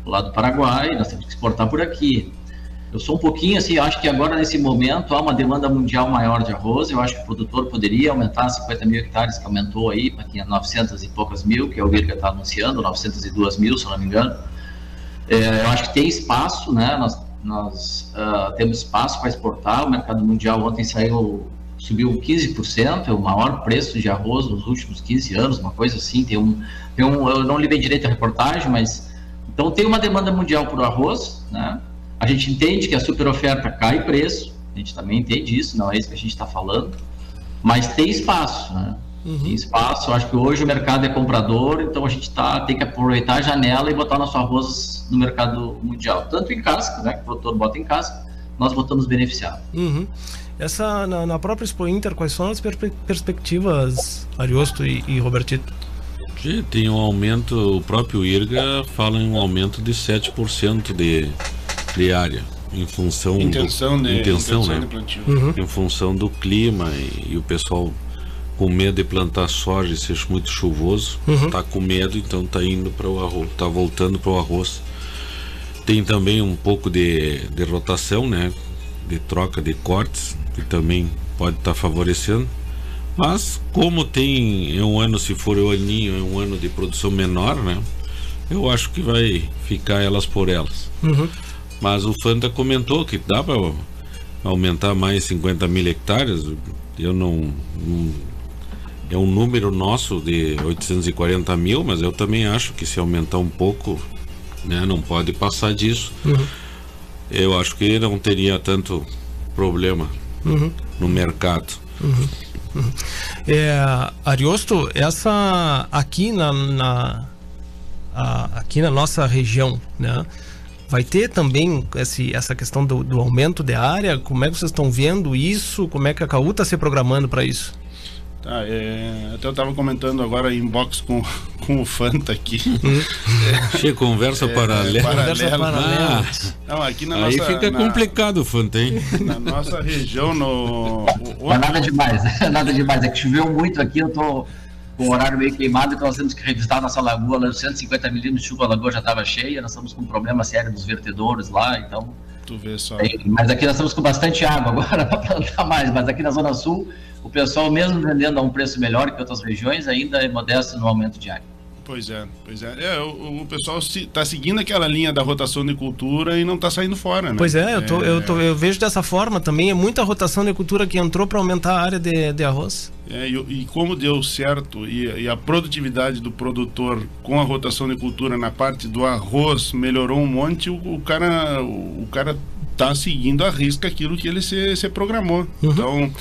lá do Paraguai, nós temos que exportar por aqui. Eu sou um pouquinho assim, acho que agora nesse momento há uma demanda mundial maior de arroz. Eu acho que o produtor poderia aumentar 50 mil hectares, que aumentou aí para 900 e poucas mil, que é o que está anunciando, 902 mil, se não me engano. É, eu acho que tem espaço, né? Nós, nós uh, temos espaço para exportar. O mercado mundial ontem saiu, subiu 15%, é o maior preço de arroz nos últimos 15 anos, uma coisa assim. Tem um, tem um, eu não li bem direito a reportagem, mas então tem uma demanda mundial por arroz, né? A gente entende que a super oferta cai preço, a gente também entende isso, não é isso que a gente está falando, mas tem espaço, né? Uhum. Tem espaço, acho que hoje o mercado é comprador, então a gente tá, tem que aproveitar a janela e botar nosso arroz no mercado mundial, tanto em casca, né, que o produtor bota em casca, nós botamos beneficiado. Uhum. Essa, na, na, própria Expo Inter, quais são as per perspectivas, Ariosto e, e Robertito? Tem um aumento, o próprio IRGA fala em um aumento de 7% de, de área em função intenção do, de, intenção, intenção né? plantio. Uhum. em função do clima e, e, o pessoal com medo de plantar soja e ser muito chuvoso uhum. tá com medo então tá indo para o arroz tá voltando para o arroz tem também um pouco de, de rotação né de troca de cortes que também pode estar tá favorecendo mas como tem é um ano se for o aninho é um ano de produção menor né eu acho que vai ficar elas por elas uhum. Mas o Fanta comentou que dá para aumentar mais 50 mil hectares. Eu não, não, É um número nosso de 840 mil, mas eu também acho que se aumentar um pouco, né, não pode passar disso. Uhum. Eu acho que não teria tanto problema uhum. no mercado. Uhum. uhum. É, Ariosto, essa aqui na, na a, aqui na nossa região, né? Vai ter também esse, essa questão do, do, aumento de área? Como é que vocês estão vendo isso? Como é que a CAU está se programando para isso? Tá, é, até eu estava comentando agora em box com, com o Fanta aqui. Che, conversa é, paralela. Conversa paralela. Ah, não, aqui na aí nossa, fica na, complicado o Fanta, hein? Na nossa região, no. O, Mas nada demais, nada demais. É que choveu muito aqui, eu tô com o horário meio queimado, então nós temos que revisitar nossa lagoa, lá, 150 milímetros de chuva, a lagoa já estava cheia, nós estamos com um problema sério dos vertedores lá, então... Tu vê só. Tem, mas aqui nós estamos com bastante água agora para plantar mais, mas aqui na Zona Sul, o pessoal mesmo vendendo a um preço melhor que outras regiões, ainda é modesto no aumento de água. Pois é, pois é. é o, o pessoal está seguindo aquela linha da rotação de cultura e não está saindo fora, né? Pois é, eu, tô, é... Eu, tô, eu vejo dessa forma também. É muita rotação de cultura que entrou para aumentar a área de, de arroz. É, e, e, como deu certo e, e, a produtividade do produtor com a rotação de cultura na parte do arroz melhorou um monte, o, o cara o, o cara tá seguindo a risca aquilo que ele se, se programou. Uhum. Então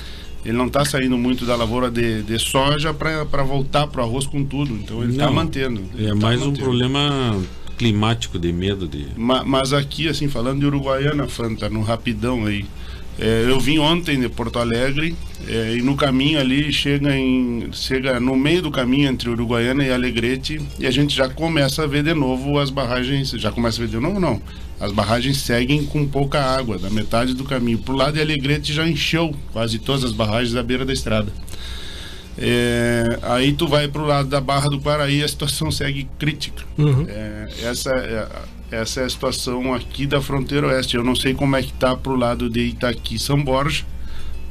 ele não está saindo muito da lavoura de, de soja para voltar para o arroz com tudo. Então ele está mantendo. Ele é tá mais mantendo. um problema climático de medo de. Mas, mas aqui, assim, falando de Uruguaiana, Fanta, no rapidão aí. É, eu vim ontem de Porto Alegre é, e no caminho ali chega em chega no meio do caminho entre Uruguaiana e Alegrete e a gente já começa a ver de novo as barragens já começa a ver de novo não as barragens seguem com pouca água da metade do caminho. Pro lado de Alegrete já encheu quase todas as barragens da beira da estrada. É, aí tu vai pro lado da Barra do Paraí a situação segue crítica. Uhum. É, essa é essa é a situação aqui da fronteira oeste. Eu não sei como é que tá pro lado de Itaqui, São Borja,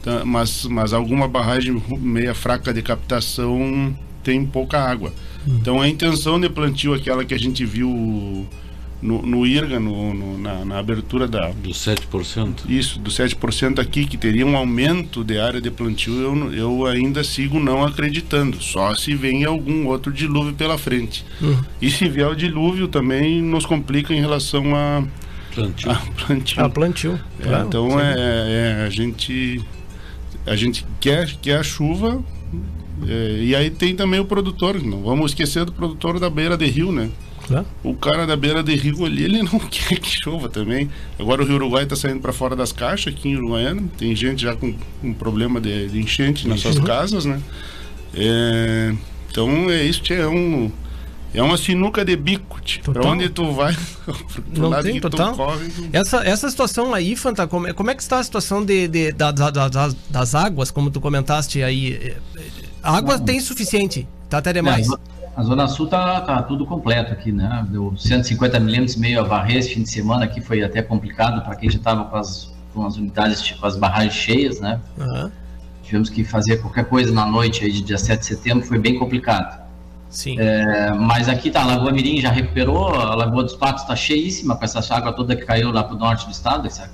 tá, mas, mas alguma barragem meia fraca de captação tem pouca água. Hum. Então a intenção de plantio, aquela que a gente viu no, no IRGA, no, no na, na, abertura da. Do 7%? Isso, do 7% aqui, que teria um aumento de área de plantio, eu, eu ainda sigo não acreditando. Só se vem algum outro dilúvio pela frente. Uhum. E se vier o dilúvio, também nos complica em relação a. Plantio. A plantio. A plantio. É, claro, então é, é, a gente. A gente quer, quer a chuva, é, e aí tem também o produtor, não vamos esquecer do produtor da beira de rio, né? O cara da beira de rio ali, ele não quer que chova também. Agora o Rio Uruguai está saindo para fora das caixas aqui em Uruguaiana. Tem gente já com um problema de, de enchente nas suas uhum. casas, né? É, então é isso, é um é uma sinuca de bico, para onde tu vai, pro não lado tem, que total. tu corre. Tu... Essa, essa situação aí, Fanta, como, é, como é que está a situação de, de, da, da, da, das águas, como tu comentaste aí? A água não. tem suficiente, tá até demais. É, a Zona Sul tá, tá tudo completo aqui, né? Deu 150 milímetros meio a varrer esse fim de semana aqui, foi até complicado para quem já estava com as, com as unidades, com as barragens cheias, né? Uhum. Tivemos que fazer qualquer coisa na noite aí de dia 7 de setembro, foi bem complicado. Sim. É, mas aqui tá, a Lagoa Mirim já recuperou, a Lagoa dos Patos está cheíssima com essa água toda que caiu lá pro norte do estado, essa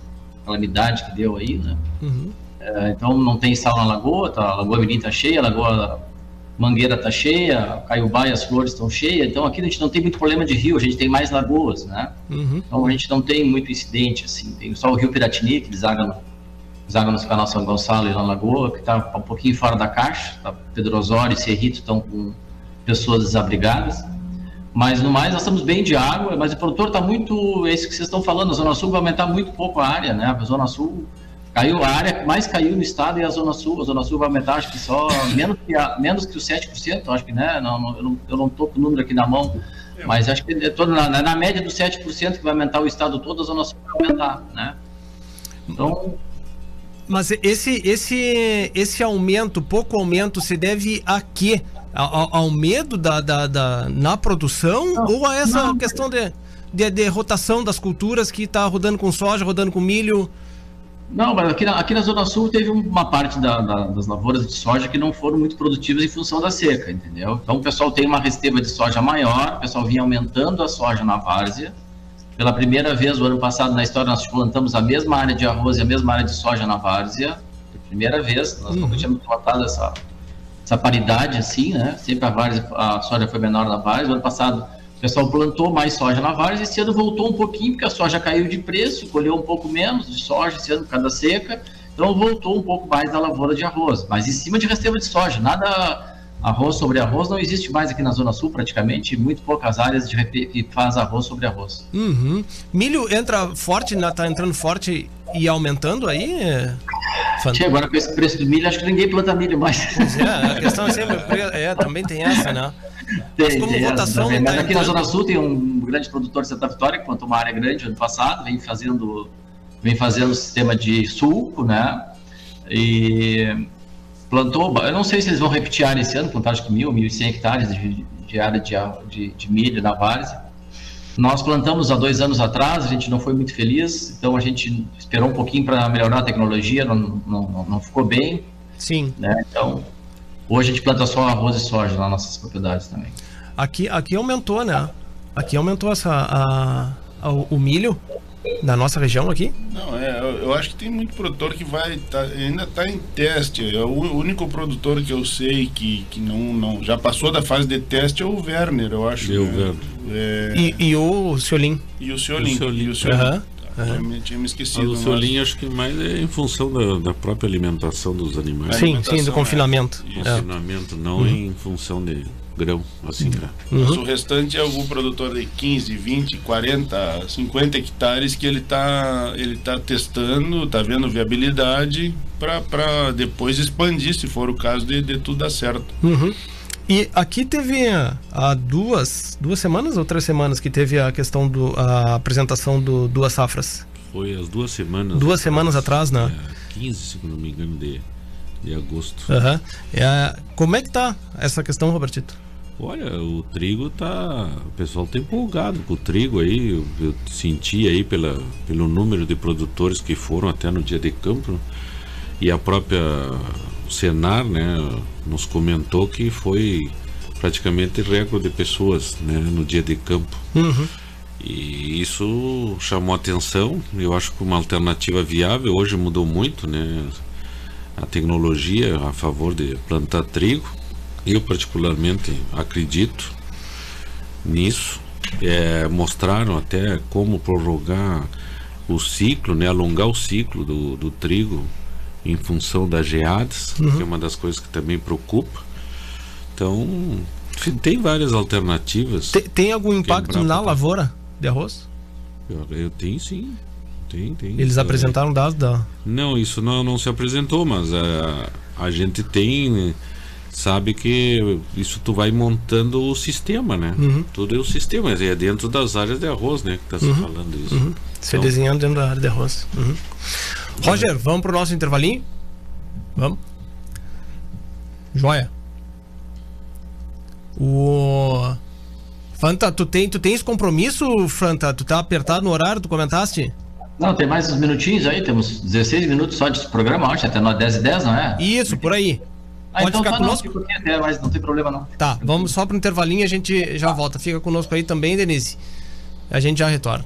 calamidade que deu aí, né? Uhum. É, então não tem sal na lagoa, tá, a Lagoa Mirim tá cheia, a Lagoa Mangueira tá cheia, Caiobá e as flores estão cheias, então aqui a gente não tem muito problema de rio, a gente tem mais lagoas, né? Uhum. Então a gente não tem muito incidente, assim, tem só o rio Piratini, que desaga no, desaga no canal São Gonçalo e na Lagoa, que tá um pouquinho fora da caixa, tá? Pedro Osório e Cerrito estão com pessoas desabrigadas, mas no mais nós estamos bem de água, mas o produtor está muito, é isso que vocês estão falando, a Zona Sul vai aumentar muito pouco a área, né? A Zona Sul caiu a área que mais caiu no estado e a Zona Sul, a Zona Sul vai aumentar acho que só menos que, a, menos que os 7%, acho que, né? Não, não, eu, não, eu não tô com o número aqui na mão, mas acho que é todo, na, na média dos 7% que vai aumentar o estado todo, a Zona Sul vai aumentar, né? Então, Mas esse, esse, esse aumento, pouco aumento, se deve a quê? Ao, ao medo da, da, da- na produção ou a essa questão de, de, de rotação das culturas que está rodando com soja, rodando com milho? Não, mas aqui na, aqui na Zona Sul teve uma parte da- da- das lavouras de soja que não foram muito produtivas em função da seca, entendeu? Então o pessoal tem uma resteva de soja maior, o pessoal vinha aumentando a soja na várzea. Pela primeira vez, o ano passado, na história, nós plantamos a mesma área de arroz e a mesma área de soja na várzea. Primeira vez, nós nunca tínhamos plantado essa, essa paridade assim, né? Sempre a, várzea, a soja foi menor na várzea. O ano passado, o pessoal plantou mais soja na várzea. Esse ano voltou um pouquinho, porque a soja caiu de preço, colheu um pouco menos de soja esse ano por causa da seca. Então voltou um pouco mais da lavoura de arroz, mas em cima de resteva de soja. Nada arroz sobre arroz não existe mais aqui na Zona Sul, praticamente. Muito poucas áreas de, que faz arroz sobre arroz. Uhum. Milho entra forte, né? tá entrando forte e aumentando aí? Tia, agora com esse preço do milho, acho que ninguém planta milho mais. Pois é, a questão é sempre. É, também tem essa, né? Mas como Tem, votação também. não Mas tá aqui na Zona Sul tem um grande produtor de Santa Vitória que plantou uma área grande ano passado, vem fazendo, vem fazendo sistema de sulco, né? E plantou, eu não sei se eles vão repetir a área esse ano, plantaram acho que mil, mil e cem hectares de, de área de, de, de milho na várzea. Nós plantamos há dois anos atrás, a gente não foi muito feliz, então a gente esperou um pouquinho para melhorar a tecnologia, não, não, não ficou bem. Sim. Né? Então, hoje a gente planta só arroz e soja nas nossas propriedades também. Aqui, aqui aumentou, né? Aqui aumentou essa, a, a- o milho da nossa região aqui. Não, é, eu, eu acho que tem muito produtor que vai tá- ainda está em teste. É o único produtor que eu sei que, que não, não já passou da fase de teste é o Werner, eu acho. E o né? Werner. É, E, e o Ciolim. e o Ciolim. O Ciolim. E o Ciolim. Aham, Já me- tinha me Mas esquecido. o mas- solinho acho que mais é em função da, da própria alimentação dos animais. Sim, sim, do é. confinamento. É. Confinamento, não em função de grão, assim, né? Mas Uhum. o restante é algum produtor de 15, 20, 40, 50 hectares que ele está ele tá testando, está vendo viabilidade para depois expandir, se for o caso de, de tudo dar certo. Uhum. E aqui teve há duas, duas semanas ou três semanas que teve a questão do a apresentação do duas safras. Foi as duas semanas. Duas semanas atrás, né? É, 15, se não me engano, de, de agosto. Aham. É, como é que tá essa questão, Robertito? Olha, o trigo tá. O pessoal tá empolgado com o trigo aí. Eu, eu senti aí pela, pelo número de produtores que foram até no dia de campo. E a própria Senar, né, nos comentou que foi praticamente recorde de pessoas né, no dia de campo. Uhum. E isso chamou atenção. Eu acho que uma alternativa viável hoje mudou muito, né? A tecnologia a favor de plantar trigo. Eu particularmente acredito nisso. É, mostraram até como prorrogar o ciclo, né? Alongar o ciclo do, do trigo em função das geadas, Uhum. que é uma das coisas que também preocupa. Então, tem várias alternativas. Te- tem algum impacto na pra- lavoura de arroz? Eu, eu tenho sim. Tem, tem. Eles É, apresentaram dados da. Não, isso não, não se apresentou, mas a, a gente tem. Sabe que isso tu vai montando o sistema, né? Uhum. Tudo é o sistema, é dentro das áreas de arroz, né? Que tá se falando isso. Uhum. Se Então, desenhando dentro da área de arroz. Uhum. Roger, vamos pro nosso intervalinho? Vamos. Joia. O. Fanta, tu, tem, tu tens compromisso, Fanta? Tu tá apertado no horário, tu comentaste? Não, tem mais uns minutinhos aí, temos 16 minutos só de programa, acho, até nós 10 e 10, não é? Isso, por aí. Pode então ficar tá, não, conosco? fico aqui até, mas não tem problema não. Tá, vamos só pro intervalinho e a gente já volta. Fica conosco aí também, Denise. A gente já retorna.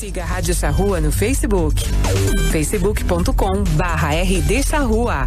Siga a Rádio Charrua no Facebook. facebook.com barra RD Charrua.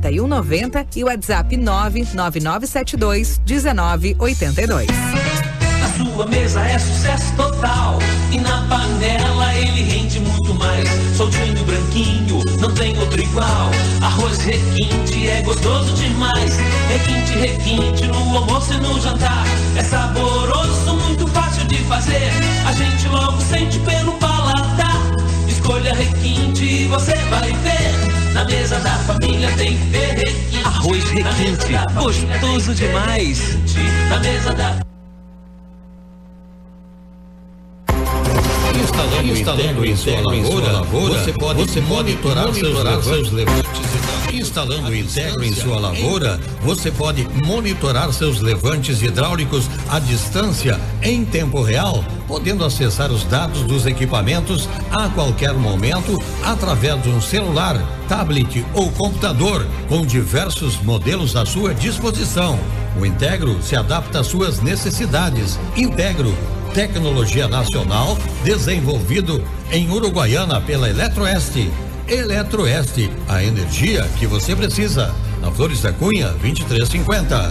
4190 e WhatsApp 99972 1982. Na sua mesa é sucesso total. E na panela ele rende muito mais. Soltinho, branquinho, não tem outro igual. Arroz requinte é gostoso demais. Requinte, requinte no almoço e no jantar. É saboroso, muito fácil de fazer. A gente logo sente pelo paladar. Escolha requinte e você vai ver. Na mesa da família tem ter requinte. Arroz requinte, gostoso demais. Na mesa da Instalando, instalando em sua lavoura, você pode, você monitorar, monitorar seus levantes. Instalando o Integro em sua lavoura, você pode monitorar seus levantes hidráulicos à distância, em tempo real, podendo acessar os dados dos equipamentos a qualquer momento através de um celular, tablet ou computador, com diversos modelos à sua disposição. O Integro se adapta às suas necessidades. Integro tecnologia nacional desenvolvido em Uruguaiana pela Eletroeste. Eletroeste, a energia que você precisa. Na Flores da Cunha, 2350.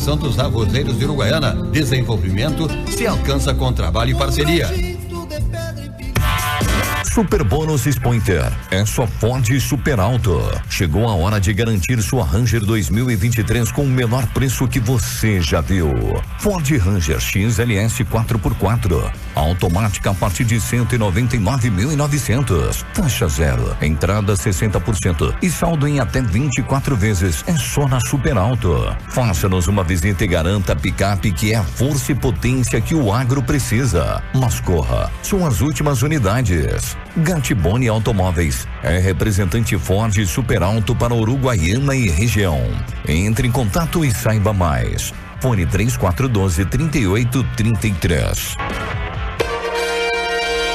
Associação dos Arrozeiros de Uruguaiana. Desenvolvimento se alcança com trabalho e parceria. Super Bônus Pointer é só Ford Super Alto. Chegou a hora de garantir sua Ranger 2023 com o menor preço que você já viu. Ford Ranger XLS 4x4. Automática a partir de 199.900. Taxa zero. Entrada 60% e saldo em até 24 vezes. É só na Super Alto. Faça-nos uma visita e garanta a picape que é a força e potência que o agro precisa. Mas corra, são as últimas unidades. Gatibone Automóveis é representante Ford Super Alto para Uruguaiana e região. Entre em contato e saiba mais. Fone 3412 3833.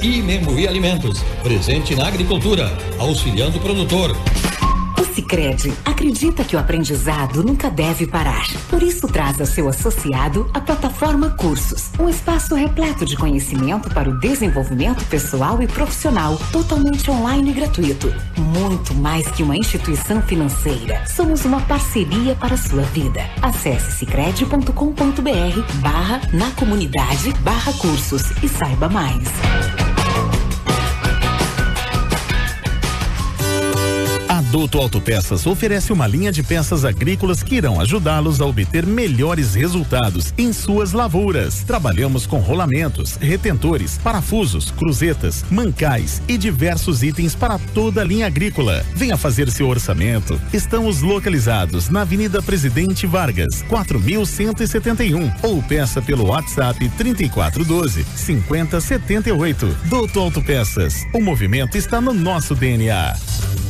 E Membuí Alimentos, presente na agricultura, auxiliando o produtor. O Sicredi acredita que o aprendizado nunca deve parar. Por isso traz a seu associado a plataforma Cursos, um espaço repleto de conhecimento para o desenvolvimento pessoal e profissional, totalmente online e gratuito. Muito mais que uma instituição financeira, somos uma parceria para a sua vida. Acesse sicredi.com.br barra na comunidade barra cursos e saiba mais. Duto Autopeças oferece uma linha de peças agrícolas que irão ajudá-los a obter melhores resultados em suas lavouras. Trabalhamos com rolamentos, retentores, parafusos, cruzetas, mancais e diversos itens para toda a linha agrícola. Venha fazer seu orçamento. Estamos localizados na Avenida Presidente Vargas, 4171 ou peça pelo WhatsApp 3412 5078. Duto Autopeças. O movimento está no nosso DNA.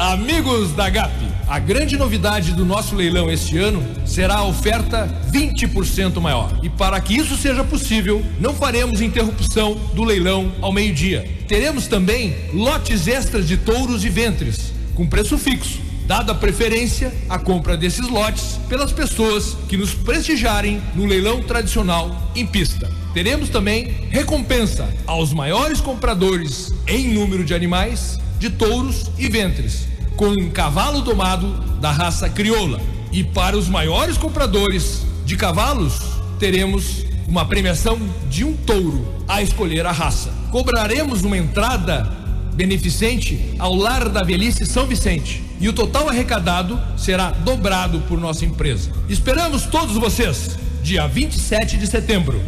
Amigos da GAP, a grande novidade do nosso leilão este ano será a oferta 20% maior. E para que isso seja possível, não faremos interrupção do leilão ao meio-dia. Teremos também lotes extras de touros e ventres, com preço fixo, dada a preferência à compra desses lotes pelas pessoas que nos prestigiarem no leilão tradicional em pista. Teremos também recompensa aos maiores compradores em número de animais de touros e ventres, com um cavalo domado da raça crioula. E para os maiores compradores de cavalos, teremos uma premiação de um touro a escolher a raça. Cobraremos uma entrada beneficente ao Lar da Velhice São Vicente. E o total arrecadado será dobrado por nossa empresa. Esperamos todos vocês, dia 27 de setembro.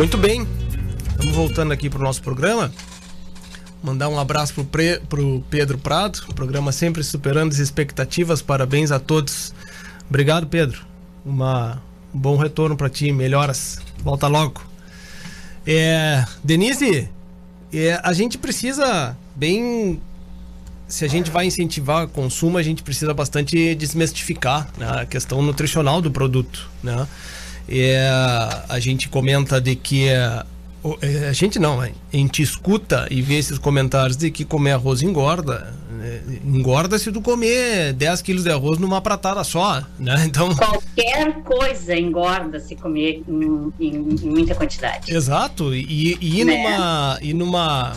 Muito bem, estamos voltando aqui para o nosso programa. Mandar um abraço pro, Pre, pro Pedro Prado, programa sempre superando as expectativas. Parabéns a todos. Obrigado, Pedro. Uma, um bom retorno para ti, melhoras. Volta logo. É, Denise, é, a gente precisa bem se a gente vai incentivar o consumo, a gente precisa bastante desmistificar né, a questão nutricional do produto, né? É, a gente comenta de que é, a gente não, a gente escuta e vê esses comentários de que comer arroz engorda. Né? Engorda se tu comer 10 quilos de arroz numa pratada só, né? Então... Qualquer coisa engorda se comer em, em, em muita quantidade. Exato. E, e, né? numa, e numa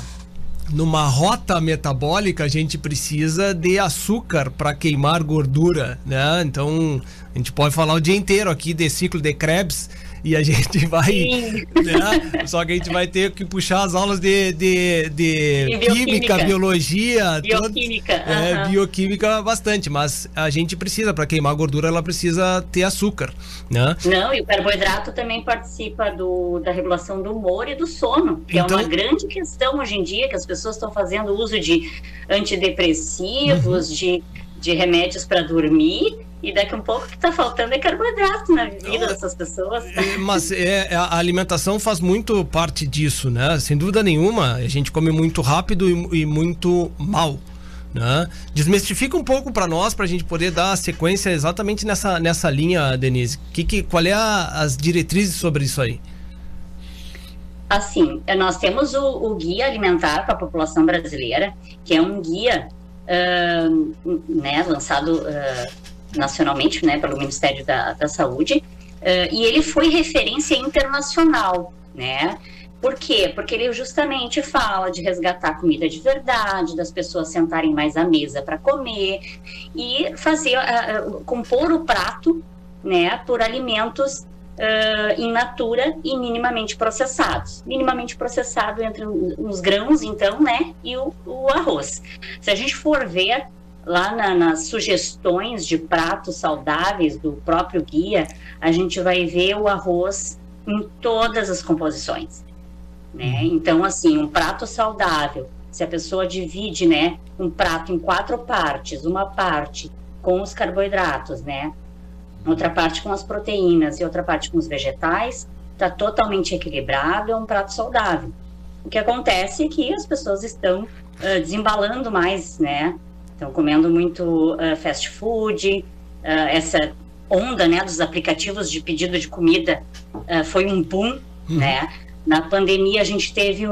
numa rota metabólica a gente precisa de açúcar para queimar gordura, né? Então a gente pode falar o dia inteiro aqui de ciclo de Krebs e a gente vai. Né? Só que a gente vai ter que puxar as aulas de, de, de química, biologia, bioquímica, todo, é, bioquímica bastante, mas a gente precisa, para queimar gordura, ela precisa ter açúcar. Né? Não, e o carboidrato também participa do, da regulação do humor e do sono, que então, é uma então grande questão hoje em dia, que as pessoas estão fazendo uso de antidepressivos, uhum. de, de remédios para dormir e daqui a um pouco que está faltando é carboidrato na vida dessas pessoas. É, mas é, a alimentação faz muito parte disso, né? Sem dúvida nenhuma, a gente come muito rápido e, e muito mal. Né? Desmistifica um pouco para nós, para a gente poder dar sequência exatamente nessa, nessa linha, Denise. Que, que, qual é a, as diretrizes sobre isso aí? Assim, nós temos o, o Guia Alimentar para a População Brasileira, que é um guia uh, né, lançado uh, nacionalmente, né, pelo Ministério da, da Saúde, e ele foi referência internacional, né? Por quê? Porque ele justamente fala de resgatar comida de verdade, das pessoas sentarem mais à mesa para comer e fazer, uh, compor o prato, né, por alimentos Uh, in natura e minimamente processados. Minimamente processado entre os grãos, então, né, e o, o arroz. Se a gente for ver lá na, nas sugestões de pratos saudáveis do próprio guia, a gente vai ver o arroz em todas as composições. Né? Uhum. Então, assim, um prato saudável, se a pessoa divide né, um prato em quatro partes, uma parte com os carboidratos, né? Outra parte com as proteínas e outra parte com os vegetais, está totalmente equilibrado, é um prato saudável. O que acontece é que as pessoas estão uh, desembalando mais, né? Estão comendo muito uh, fast food, uh, essa onda né, dos aplicativos de pedido de comida foi um boom, uhum. né? Na pandemia a gente teve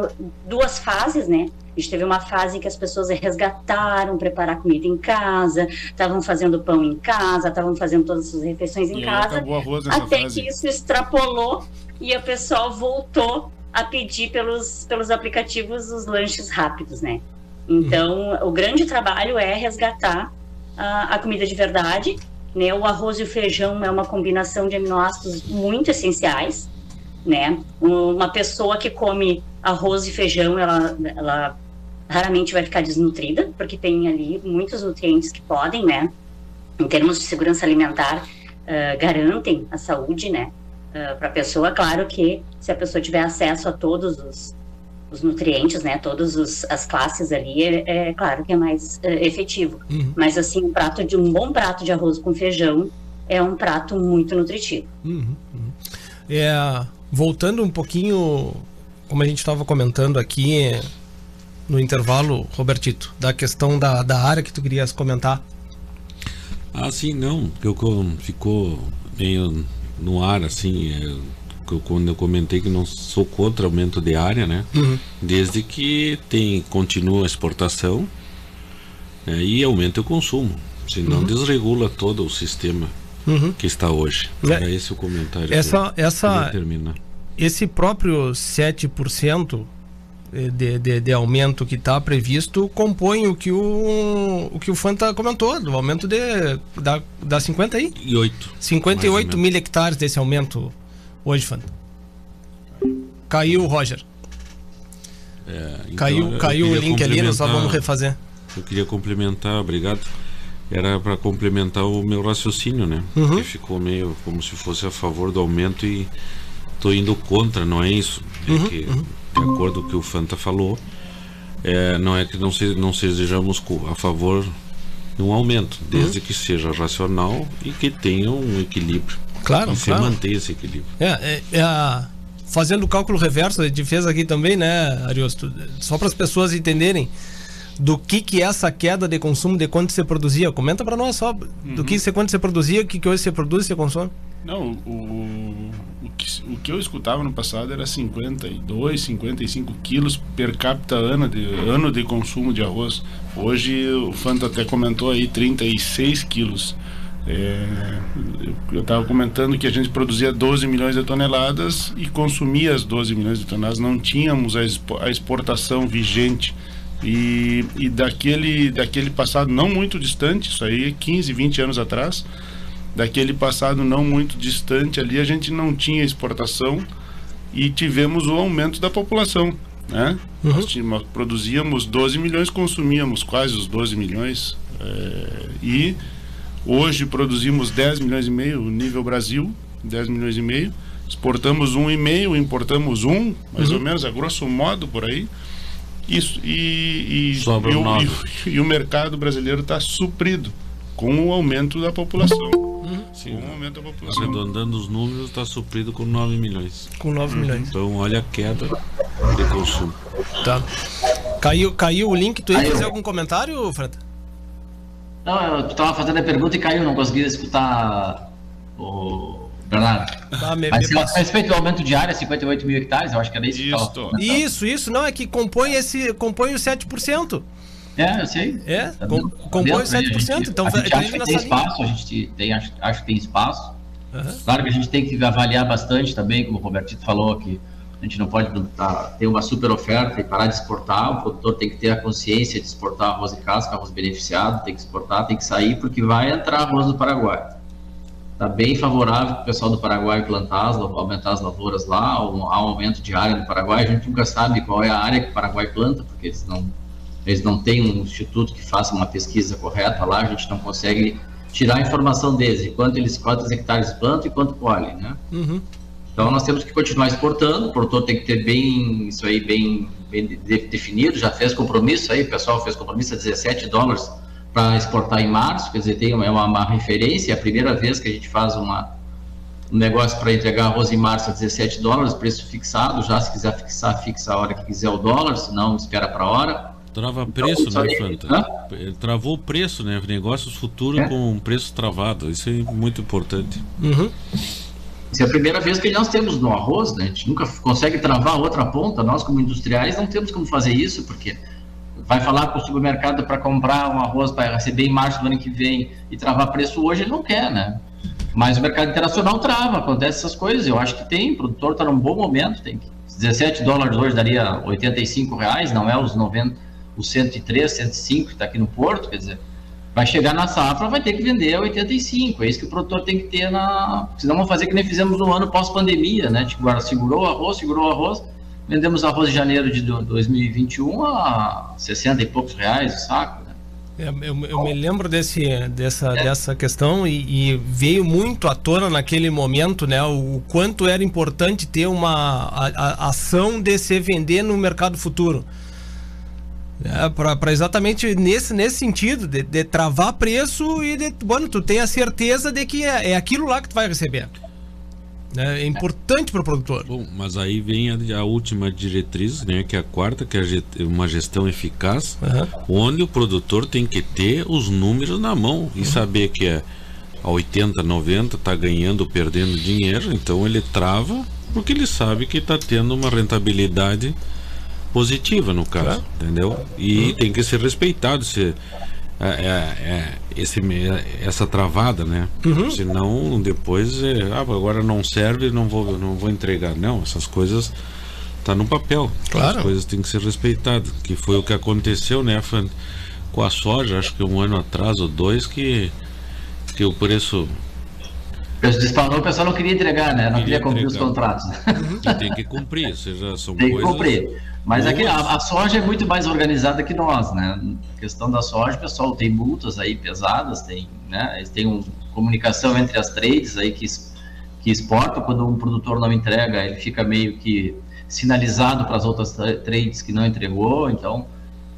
duas fases, né? A gente teve uma fase que as pessoas resgataram preparar comida em casa, estavam fazendo pão em casa, estavam fazendo todas as refeições em e casa. Até fase. que isso extrapolou e o pessoal voltou a pedir pelos, pelos aplicativos os lanches rápidos, né? Então, o grande trabalho é resgatar a, a comida de verdade Né? O arroz e o feijão é uma combinação de aminoácidos muito essenciais, né? Uma pessoa que come arroz e feijão, ela, ela raramente vai ficar desnutrida, porque tem ali muitos nutrientes que podem, né? Em termos de segurança alimentar, uh, garantem a saúde, né? Uh, para a pessoa, claro que se a pessoa tiver acesso a todos os, os nutrientes, né? Todas os, as classes ali, é, é, claro que é mais efetivo. Uhum. Mas assim, um prato de um bom prato de arroz com feijão é um prato muito nutritivo. Uhum, uhum. É, voltando um pouquinho, como a gente estava comentando aqui no intervalo, Robertito, da questão da, da área que tu querias comentar. Ah, sim, não, porque ficou meio no ar, assim, é, eu, quando eu comentei que não sou contra aumento de área, né? Uhum. Desde que tem, continua a exportação né, e aumenta o consumo, senão uhum. desregula todo o sistema uhum. que está hoje. É, Era esse o comentário essa, que eu essa, Esse próprio 7% de, de, de, aumento que está previsto compõe o que o, o que o Fanta comentou, do aumento de da, da 50 aí? E 8. 58 mil hectares desse aumento hoje, Fanta. Caiu, Roger. É, então caiu caiu o link ali, nós só vamos refazer. Eu queria complementar, obrigado era para complementar o meu raciocínio, né? Uhum. Que ficou meio como se fosse a favor do aumento e tô indo contra, não é isso? É uhum. que, uhum. de acordo com o que o Fanta falou, é, não é que não, se, não sejamos a favor de um aumento, desde uhum. que seja racional e que tenha um equilíbrio. Claro, e claro. se manter esse equilíbrio. É, é, é a, fazendo o cálculo reverso, a gente fez aqui também, né, Ariosto? Só para as pessoas entenderem do que que é essa queda de consumo de quanto você produzia. Comenta para nós só uhum. do que você quanto você produzia, o que, que hoje você produz e você consome. Não, o, o, que, o que eu escutava no passado era 52, 55 quilos per capita ano de, ano de consumo de arroz. Hoje o Fanta até comentou aí 36 quilos. É, eu estava comentando que a gente produzia 12 milhões de toneladas e consumia as 12 milhões de toneladas, não tínhamos a, a exportação vigente. E, e daquele, daquele passado não muito distante, isso aí 15, 20 anos atrás, daquele passado não muito distante ali, a gente não tinha exportação e tivemos o aumento da população. Né? Uhum. Nós, tínhamos, produzíamos 12 milhões, consumíamos quase os 12 milhões. É, e hoje produzimos 10 milhões e meio, nível Brasil, 10 milhões e meio. Exportamos um e meio, importamos um, mais uhum. ou menos, a grosso modo por aí. Isso, e, e, e, o, e, e o mercado brasileiro está suprido com o aumento da população. Sim, com o aumento da população. Arredondando os números, está suprido com 9 milhões. Com 9 uhum. milhões. Então, olha a queda de consumo. Tá. Caiu, caiu o link. Tu ia fazer algum comentário, Fred? Não, eu estava fazendo a pergunta e caiu, não consegui escutar o Bernardo. Ah, me, Mas me a respeito do aumento de área, 58 mil hectares, eu acho que era isso. Isso, isso, isso, não, é que compõe esse, compõe os 7%. É, eu sei. É, tá com, compõe os 7%. Gente, então, a gente acha que tem espaço, a gente tem, acho, acho que tem espaço. Uhum. Claro que a gente tem que avaliar bastante também, como o Robertito falou, que a gente não pode ter uma super oferta e parar de exportar. O produtor tem que ter a consciência de exportar arroz em casca, arroz beneficiado, tem que exportar, tem que sair, porque vai entrar arroz do Paraguai está bem favorável para o pessoal do Paraguai plantar, aumentar as lavouras lá, há um aumento de área no Paraguai. A gente nunca sabe qual é a área que o Paraguai planta, porque eles não, eles não têm um instituto que faça uma pesquisa correta lá, a gente não consegue tirar a informação deles, de quanto eles, quantos hectares plantam e quanto colhem, né? Uhum. Então nós temos que continuar exportando, o produtor tem que ter bem isso aí bem, bem definido, já fez compromisso aí, o pessoal fez compromisso a 17 dólares para exportar em março, quer dizer, tem uma, é uma, uma, referência, é a primeira vez que a gente faz uma, um negócio para entregar arroz em março a 17 dólares, preço fixado, já se quiser fixar, fixa a hora que quiser o dólar, se não, espera para a hora. Trava então, preço, então, né, Fanta? Travou o preço, né? Negócios futuros é. com preço travado, isso é muito importante. Uhum. Isso é a primeira vez que nós temos no arroz, né? A gente nunca consegue travar a outra ponta, nós como industriais não temos como fazer isso, porque vai falar com o supermercado para comprar um arroz para receber em março do ano que vem e travar preço hoje, ele não quer, né? Mas o mercado internacional trava, acontece essas coisas. Eu acho que tem, o produtor está num bom momento, tem 17 dólares hoje daria 85 reais, não é os 90, os 103, 105 que está aqui no Porto, quer dizer, vai chegar na safra, vai ter que vender a 85. É isso que o produtor tem que ter na. Senão vamos fazer que nem fizemos no ano pós-pandemia, né? Tipo, agora segurou o arroz, segurou o arroz. Vendemos arroz em janeiro de 2021 a 60 e poucos reais o saco. Né? É, eu, eu, me lembro desse, dessa, é. dessa questão e, e, veio muito à tona naquele momento, né? O quanto era importante ter uma a, a ação de se vender no mercado futuro. É, para exatamente nesse, nesse sentido, de, de, travar preço e de, bueno, tu tem a certeza de que é, é aquilo lá que tu vai receber. É, é importante para o produtor. Bom, mas aí vem a, a, última diretriz, né, que é a quarta, que é uma gestão eficaz, uhum. onde o produtor tem que ter os números na mão e uhum. saber que é a 80, 90 está ganhando ou perdendo dinheiro, então ele trava porque ele sabe que está tendo uma rentabilidade positiva no caso, é. entendeu? E uhum. tem que ser respeitado se é, é, é esse, essa travada, né? Uhum. Senão depois é, ah, agora não serve, não vou, não vou entregar. Não, essas coisas tá no papel. Claro. As coisas têm que ser respeitadas. Que foi o que aconteceu, né, com a soja, acho que um ano atrás ou dois que que o preço preço disparou, o pessoal não queria entregar, né? Não queria, queria cumprir entregar. os contratos. Uhum. tem que cumprir, seja, são tem coisas... que cumprir. Mas aqui, a, a, soja é muito mais organizada que nós, né? A questão da soja, o pessoal tem multas aí pesadas, tem, né? Eles têm uma comunicação entre as trades aí que, que exportam, quando um produtor não entrega, ele fica meio que sinalizado para as outras trades que não entregou, então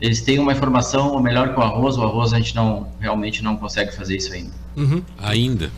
eles têm uma informação melhor que o arroz, o arroz a gente não realmente não consegue fazer isso ainda. Uhum. Ainda.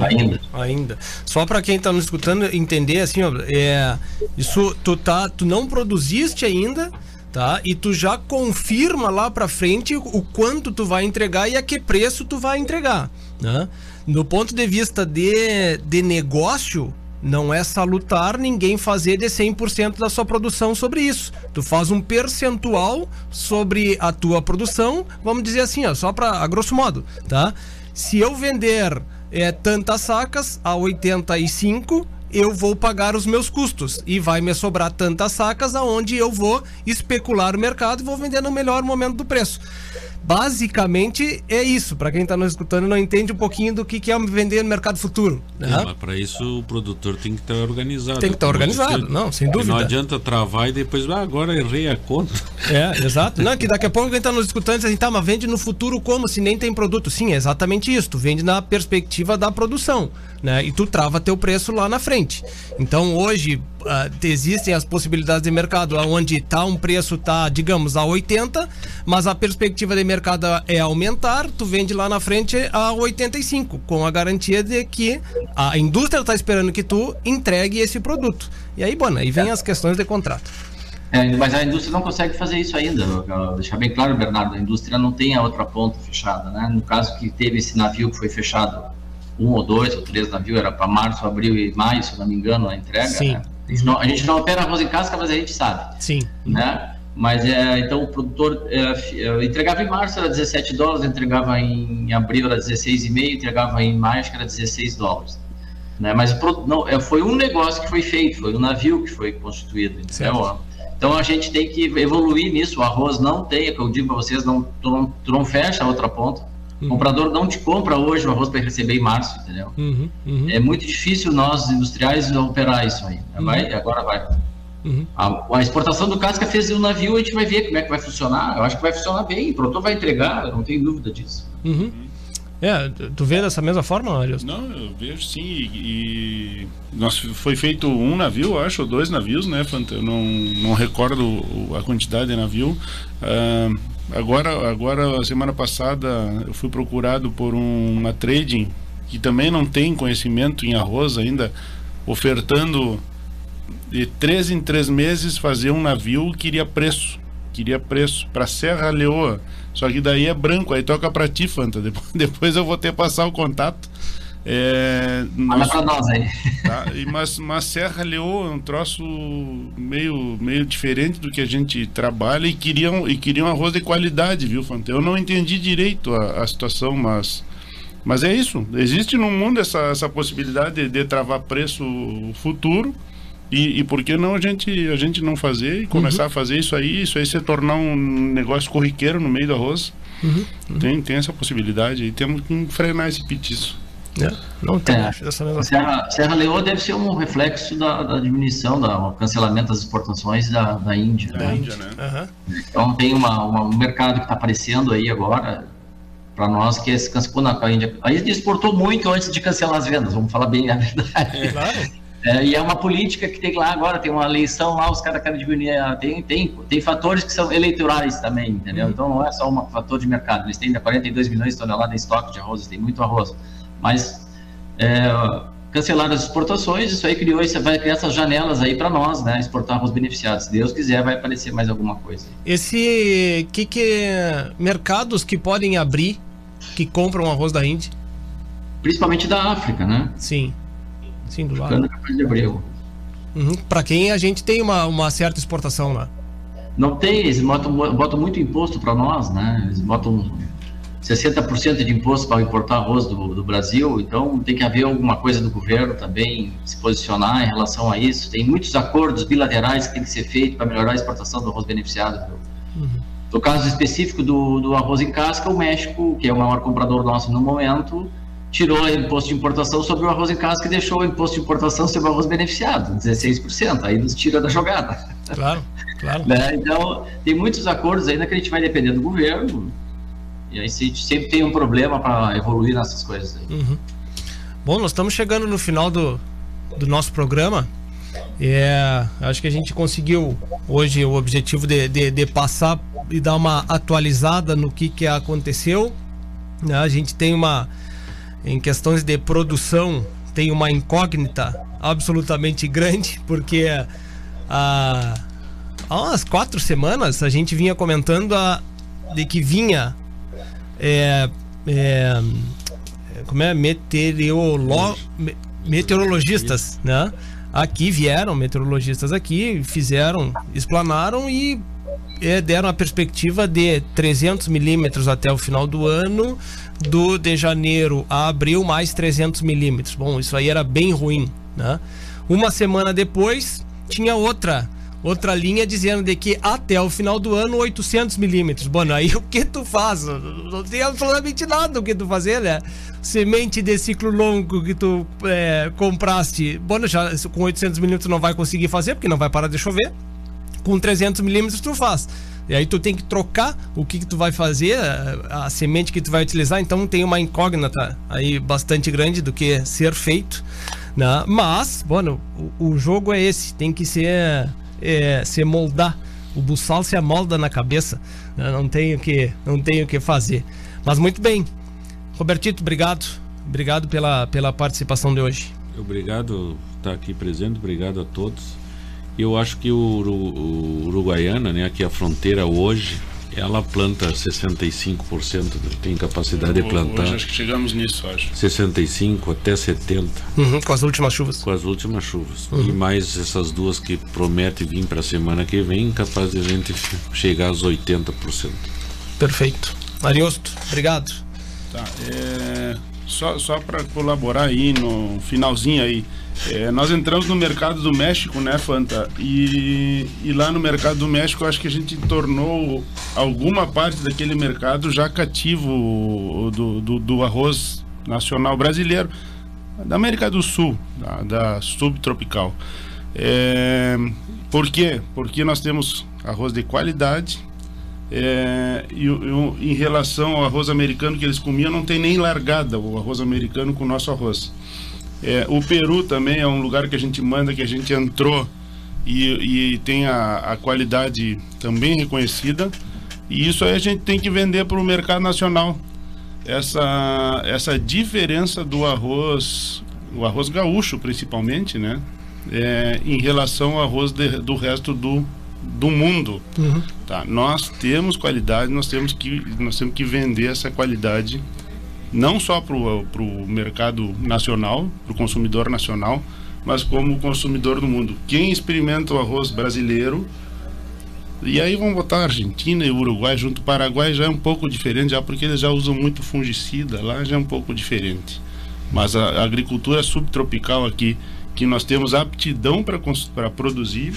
ainda. Ainda. Só para quem está nos escutando entender assim, ó, é, isso tu tá, tu não produziste ainda, tá? E tu já confirma lá para frente o quanto tu vai entregar e a que preço tu vai entregar, né? No ponto de vista de, de negócio, não é salutar ninguém fazer de 100% da sua produção sobre isso. Tu faz um percentual sobre a tua produção, vamos dizer assim, ó, só para a grosso modo, tá? Se eu vender é, tantas sacas a 85, eu vou pagar os meus custos e vai me sobrar tantas sacas aonde eu vou especular o mercado e vou vender no melhor momento do preço. Basicamente é isso. Para quem está nos escutando não entende um pouquinho do que, que é vender no mercado futuro. Né? Mas para isso o produtor tem que estar tá organizado. Tem que estar tá organizado, não, sem dúvida. Não adianta travar e depois, ah, agora errei a conta. É, exato. Não, que daqui a pouco quem está nos escutando diz assim, tá, mas vende no futuro como se nem tem produto? Sim, é exatamente isso. Tu vende na perspectiva da produção, né? E tu trava teu preço lá na frente. Então hoje uh, existem as possibilidades de mercado onde tá um preço tá, digamos, a 80, mas a perspectiva de mercado é aumentar, tu vende lá na frente a 85, com a garantia de que a indústria está esperando que tu entregue esse produto. E aí, bom, aí vem as questões de contrato. É, mas a indústria não consegue fazer isso ainda. Deixar bem claro, Bernardo, a indústria não tem a outra ponta fechada, né? No caso que teve esse navio que foi fechado, um ou dois ou três navios, era para março, abril e maio, se não me engano, a entrega. Sim. Né? A, gente não, a gente não opera arroz em casca, mas a gente sabe. Sim. Né? Mas é, então o produtor é, entregava em março era 17 dólares, entregava em abril era 16,5, entregava em maio acho que era 16 dólares. Né? Mas não, é, foi um negócio que foi feito, foi um navio que foi constituído. Então, então a gente tem que evoluir nisso. O arroz não tem, é que eu digo para vocês, não, tu, não, tu não fecha a outra ponta. O uhum. comprador não te compra hoje o arroz para receber em março, entendeu? Uhum, uhum. É muito difícil nós, industriais, operar isso aí. Vai, agora vai. Uhum. A, a, exportação do casca fez o navio, a gente vai ver como é que vai funcionar. Eu acho que vai funcionar bem, o produtor vai entregar, não tenho dúvida disso. Uhum. É, tu vê dessa mesma forma, Arius? Não, eu vejo sim. E, e nós, foi feito um navio, acho, ou dois navios, né, Fanta? Eu não, não recordo a quantidade de navio. Uh, agora, agora, semana passada, eu fui procurado por um, uma trading que também não tem conhecimento em arroz ainda, ofertando de três em três meses fazer um navio queria preço queria preço para Serra Leoa só que daí é branco aí toca para ti Fanta depois, depois eu vou ter passar o contato é, nós, pra nós aí. Tá, e, mas, mas Serra Leoa é um troço meio, meio diferente do que a gente trabalha e queriam, e queriam arroz de qualidade, viu, Fanta? Eu não entendi direito a, a situação, mas mas é isso. Existe no mundo essa, essa possibilidade de, de travar preço futuro e, e por que não a gente, a gente não fazer e começar uhum. a fazer isso aí, isso aí se tornar um negócio corriqueiro no meio do arroz? Tem, tem essa possibilidade e temos que frenar esse petiço. É, não tem. É, Serra, Serra Leoa deve ser um reflexo da, da diminuição, da, cancelamento das exportações da, da Índia. Da né? Índia, né? Então tem uma, uma- um mercado que está aparecendo aí agora para nós que é esse cancelou na a Índia. A Índia exportou muito antes de cancelar as vendas, vamos falar bem a verdade. É, e é uma política que tem lá agora, tem uma eleição lá, os caras querem diminuir. a- Tem, tem, tem fatores que são eleitorais também, entendeu? Então não é só um fator de mercado. Eles têm ainda 42 milhões de toneladas em estoque de arroz, têm muito arroz. Mas é, cancelaram as exportações, isso aí criou, isso vai criar essas janelas aí para nós, né? Exportar arroz beneficiado. Se Deus quiser, vai aparecer mais alguma coisa. Esse que que mercados que podem abrir que compram arroz da Índia? Principalmente da África, né? Sim. Sim, do lado. Capaz de abril. Uhum. Para quem a gente tem uma, uma certa exportação lá. Não tem, eles botam, botam muito imposto para nós, né? Eles botam 60% de imposto para importar arroz do, do Brasil, então tem que haver alguma coisa do governo também se posicionar em relação a isso. Tem muitos acordos bilaterais que tem que ser feitos para melhorar a exportação do arroz beneficiado. viu? No caso específico do, do arroz em casca, o México, que é o maior comprador nosso no momento, tirou o imposto de importação sobre o arroz em casca e deixou o imposto de importação sobre o arroz beneficiado, 16%. Aí nos tira da jogada. Claro, claro. Né? Então, tem muitos acordos ainda que a gente vai depender do governo. E aí sempre tem um problema para evoluir nessas coisas. Uhum. Bom, nós estamos chegando no final do, do nosso programa. É, acho que a gente conseguiu hoje o objetivo de, de, de passar e dar uma atualizada no que, que aconteceu. né? A gente tem uma, em questões de produção, tem uma incógnita absolutamente grande, porque há, há umas quatro semanas a gente vinha comentando a, de que vinha é, é, como é meteorolo, me- meteorologistas, né? Aqui vieram meteorologistas aqui, fizeram, explanaram e é, deram a perspectiva de 300 milímetros até o final do ano, do de janeiro a abril mais 300 milímetros. Bom, isso aí era bem ruim, né? Uma semana depois tinha outra outra linha dizendo de que até o final do ano 800 milímetros. Bom, aí o que tu faz? Não tem absolutamente nada o que tu fazer, né? Semente de ciclo longo que tu é, compraste, bom, já com 800 milímetros não vai conseguir fazer porque não vai parar de chover. Com 300 milímetros tu faz. E aí tu tem que trocar o que, que tu vai fazer, a, a semente que tu vai utilizar. Então tem uma incógnita aí bastante grande do que ser feito. Né? Mas, bueno, o, o jogo é esse, tem que ser, é, se moldar. O buçal se amolda na cabeça. né? Não tenho que, não tenho que fazer. Mas muito bem. Robertito, obrigado. Obrigado pela, pela participação de hoje. Obrigado por estar aqui presente, obrigado a todos. Eu acho que o, o Uruguaiana, né, aqui a fronteira hoje, ela planta 65%, né, tem capacidade de plantar. Hoje acho que chegamos nisso, acho. 65 até 70. Uhum, com as últimas chuvas. Com as últimas chuvas. Uhum. E mais essas duas que promete vir para a semana que vem, capaz de a gente chegar aos 80%. Perfeito. Ariosto, obrigado. Tá, é, só só para colaborar aí no finalzinho aí, é, nós entramos no mercado do México, né, Fanta? E, e lá no mercado do México, acho que a gente tornou alguma parte daquele mercado já cativo do, do, do arroz nacional brasileiro, da América do Sul, da, da subtropical. É, por quê? Porque nós temos arroz de qualidade, é, e, e em relação ao arroz americano que eles comiam, não tem nem largada o arroz americano com o nosso arroz. É, o Peru também é um lugar que a gente manda, que a gente entrou e, e tem a, a qualidade também reconhecida. E isso aí a gente tem que vender para o mercado nacional. Essa, essa diferença do arroz, o arroz gaúcho principalmente, né? É, em relação ao arroz de- do resto do, do mundo. Uhum. Tá, nós temos qualidade, nós temos que, nós temos que vender essa qualidade não só para o mercado nacional, para o consumidor nacional, mas como consumidor do mundo. Quem experimenta o arroz brasileiro, e aí vamos botar Argentina e Uruguai junto, Paraguai já é um pouco diferente, já porque eles já usam muito fungicida, lá já é um pouco diferente. Mas a agricultura subtropical aqui, que nós temos aptidão para produzir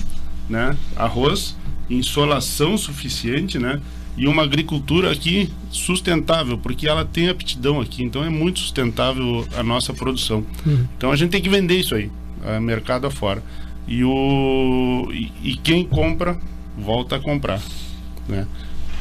né, arroz, insolação suficiente, né? E uma agricultura aqui sustentável, porque ela tem aptidão aqui, então é muito sustentável a nossa produção. Uhum. Então a gente tem que vender isso aí, a mercado afora. E, o, e, e quem compra, volta a comprar, né?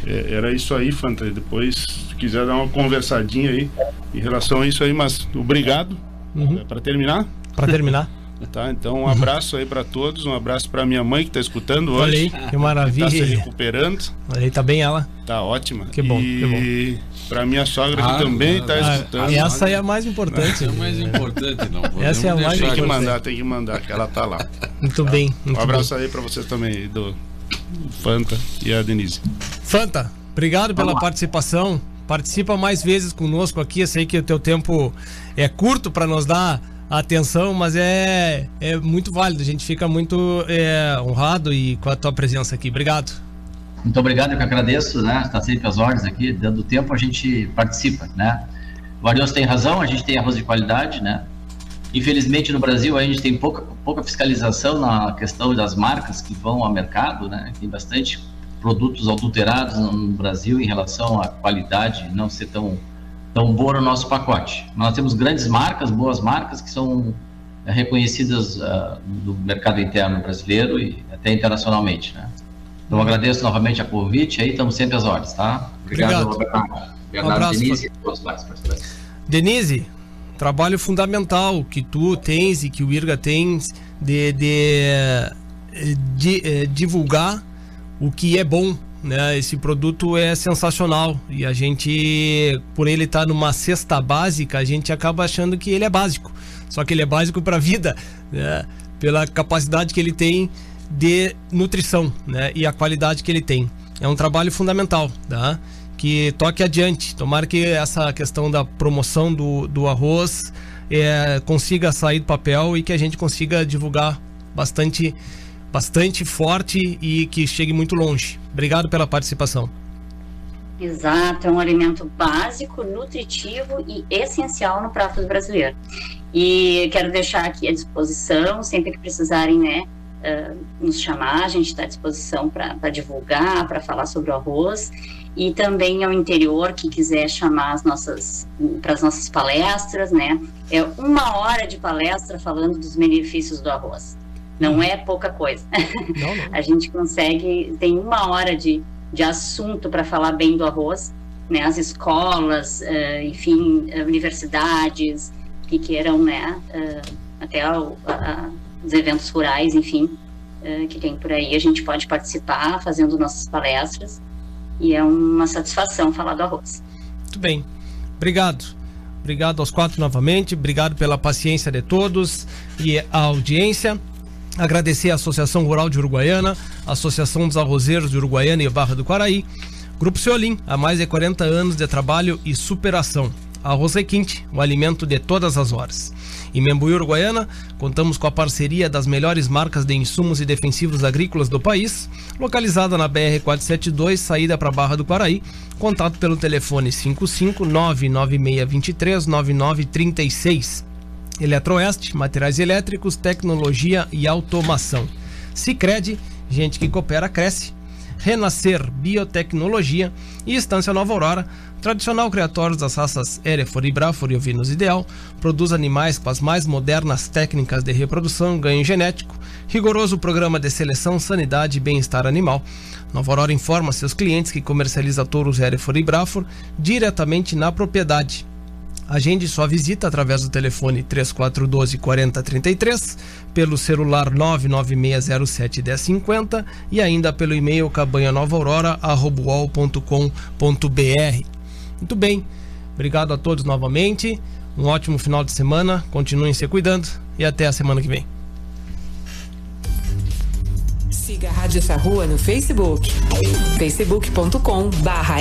É, era isso aí, Fanta. Depois, se quiser dar uma conversadinha aí em relação a isso aí, mas obrigado. Uhum. Para terminar? Para terminar. Tá, então um abraço aí para todos, um abraço para minha mãe que está escutando Olha hoje. aí, que maravilha. Tá se recuperando. Olha aí, tá bem ela. Tá ótima. Que bom, e que para minha sogra Ah, que também ah, está ah, escutando. Essa aí é a mais importante. É o mais importante, não. Essa é a mais Tem deixar que importante. mandar, tem que mandar, que ela tá lá. Muito bem. Um Muito abraço aí para vocês também, do Fanta e a Denise. Fanta, obrigado pela participação. Participa mais vezes conosco aqui. Eu sei que o teu tempo é curto para nos dar atenção, mas é, é muito válido. A gente fica muito é, honrado e com a tua presença aqui. Obrigado. Muito obrigado, eu que agradeço, né? Está sempre às ordens aqui, dando tempo a gente participa, né? O Arios tem razão, a gente tem arroz de qualidade, né? Infelizmente no Brasil a gente tem pouca, pouca fiscalização na questão das marcas que vão ao mercado, né? Tem bastante produtos adulterados no Brasil em relação à qualidade não ser tão, tão boa no nosso pacote. Nós temos grandes marcas, boas marcas que são eh, reconhecidas uh, no mercado interno brasileiro e até internacionalmente, né? Então agradeço novamente a convite aí, estamos sempre às ordens, tá? Obrigado. Bernardo. Um abraço, Denise. Denise, trabalho fundamental que tu tens e que o IRGA tem de, de, de, eh, divulgar o que é bom. Né? Esse produto é sensacional e a gente, por ele estar numa cesta básica, a gente acaba achando que ele é básico. Só que ele é básico para a vida, né? pela capacidade que ele tem de nutrição né? e a qualidade que ele tem. É um trabalho fundamental, tá? que toque adiante. Tomara que essa questão da promoção do, do arroz é, consiga sair do papel e que a gente consiga divulgar bastante, bastante forte e que chegue muito longe. Obrigado pela participação. Exato, é um alimento básico, nutritivo e essencial no prato brasileiro. E quero deixar aqui à disposição, sempre que precisarem, né, uh, nos chamar, a gente está à disposição para divulgar, para falar sobre o arroz e também ao interior que quiser chamar as nossas para as nossas palestras, né? É uma hora de palestra falando dos benefícios do arroz. Não é pouca coisa. Não, não. a gente consegue tem uma hora de, de assunto para falar bem do arroz, né? As escolas, uh, enfim, universidades que queiram, né? Uh, até a, os eventos rurais, enfim, uh, que tem por aí, a gente pode participar fazendo nossas palestras e é uma satisfação falar do arroz. Muito bem. Obrigado. Obrigado aos quatro novamente. Obrigado pela paciência de todos e a audiência. Agradecer à Associação Rural de Uruguaiana, Associação dos Arrozeiros de Uruguaiana e Barra do Quaraí, Grupo Ceolim, há mais de 40 anos de trabalho e superação. Arroz Requinte, o alimento de todas as horas. Em Membuí, Uruguaiana, contamos com a parceria das melhores marcas de insumos e defensivos agrícolas do país, localizada na BR-472, saída para Barra do Quaraí. Contato pelo telefone 55 99623 9936. Eletroeste, materiais elétricos, tecnologia e automação. Sicredi, gente que coopera cresce. Renascer Biotecnologia e Estância Nova Aurora, tradicional criatório das raças Hereford e Braford e ovinos ideal, produz animais com as mais modernas técnicas de reprodução, ganho genético, rigoroso programa de seleção, sanidade e bem-estar animal. Nova Aurora informa seus clientes que comercializa touros Hereford e Braford diretamente na propriedade. Agende sua visita através do telefone 3412 4033, pelo celular 99607 1050 e ainda pelo e-mail cabanhanovaaurora.com.br. Muito bem, obrigado a todos novamente, um ótimo final de semana, continuem se cuidando e até a semana que vem. Siga a Rádio Charrua no Facebook, facebook.com barra.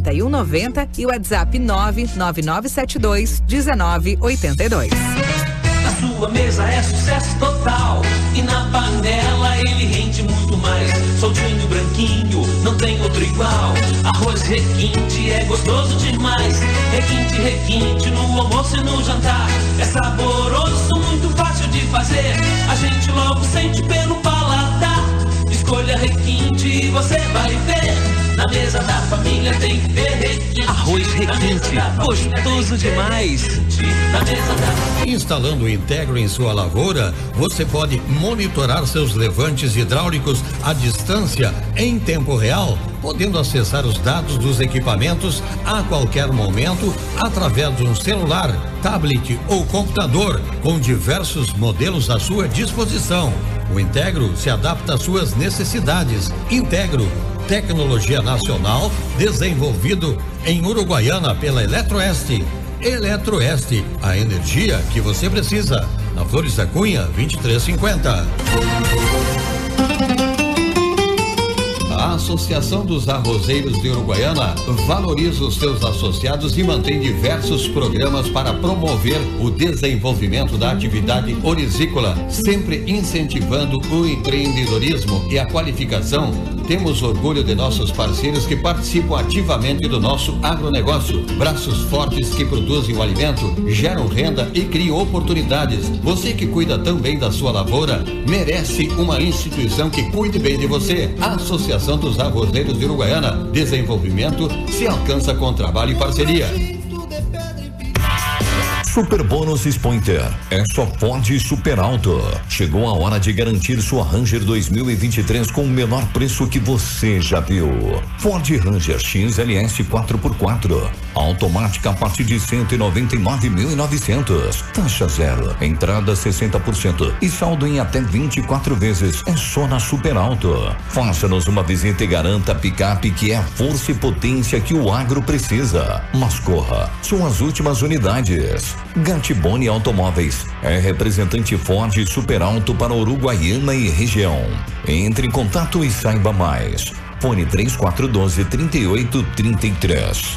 4190 e WhatsApp 99972 1982. Na sua mesa é sucesso total. E na panela ele rende muito mais. Soltinho, branquinho, não tem outro igual. Arroz requinte é gostoso demais. Requinte, requinte no almoço e no jantar. É saboroso, muito fácil de fazer. A gente logo sente pelo paladar. Escolha requinte e você vai ver. Na mesa da família tem que ter requinte. Arroz requinte, gostoso demais. Instalando o Integro em sua lavoura, você pode monitorar seus levantes hidráulicos à distância em tempo real, podendo acessar os dados dos equipamentos a qualquer momento através de um celular, tablet ou computador, com diversos modelos à sua disposição. O Integro se adapta às suas necessidades. Integro tecnologia nacional desenvolvido em Uruguaiana pela Eletroeste. Eletroeste, a energia que você precisa. Na Flores da Cunha, 2350. A Associação dos Arrozeiros de Uruguaiana valoriza os seus associados e mantém diversos programas para promover o desenvolvimento da atividade orizícola, sempre incentivando o empreendedorismo e a qualificação. Temos orgulho de nossos parceiros que participam ativamente do nosso agronegócio. Braços fortes que produzem o alimento, geram renda e criam oportunidades. Você que cuida também da sua lavoura, merece uma instituição que cuide bem de você. A Associação dos Arrozeiros de Uruguaiana. Desenvolvimento se alcança com trabalho e parceria. Super Bônus Pointer é só Ford Super Alto. Chegou a hora de garantir sua Ranger 2023 com o menor preço que você já viu. Ford Ranger XLS 4x4. Automática a partir de 199.900. Taxa zero. Entrada 60% e saldo em até 24 vezes. É só na Super Alto. Faça-nos uma visita e garanta a picape que é a força e potência que o agro precisa. Mas corra, são as últimas unidades. Gatibone Automóveis é representante Ford Super Alto para Uruguaiana e região. Entre em contato e saiba mais. Fone 3412 3833.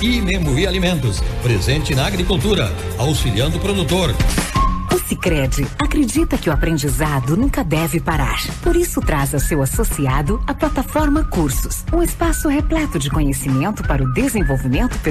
E Memui Alimentos, presente na agricultura, auxiliando o produtor. O Sicredi acredita que o aprendizado nunca deve parar. Por isso traz a seu associado a plataforma Cursos, um espaço repleto de conhecimento para o desenvolvimento pessoal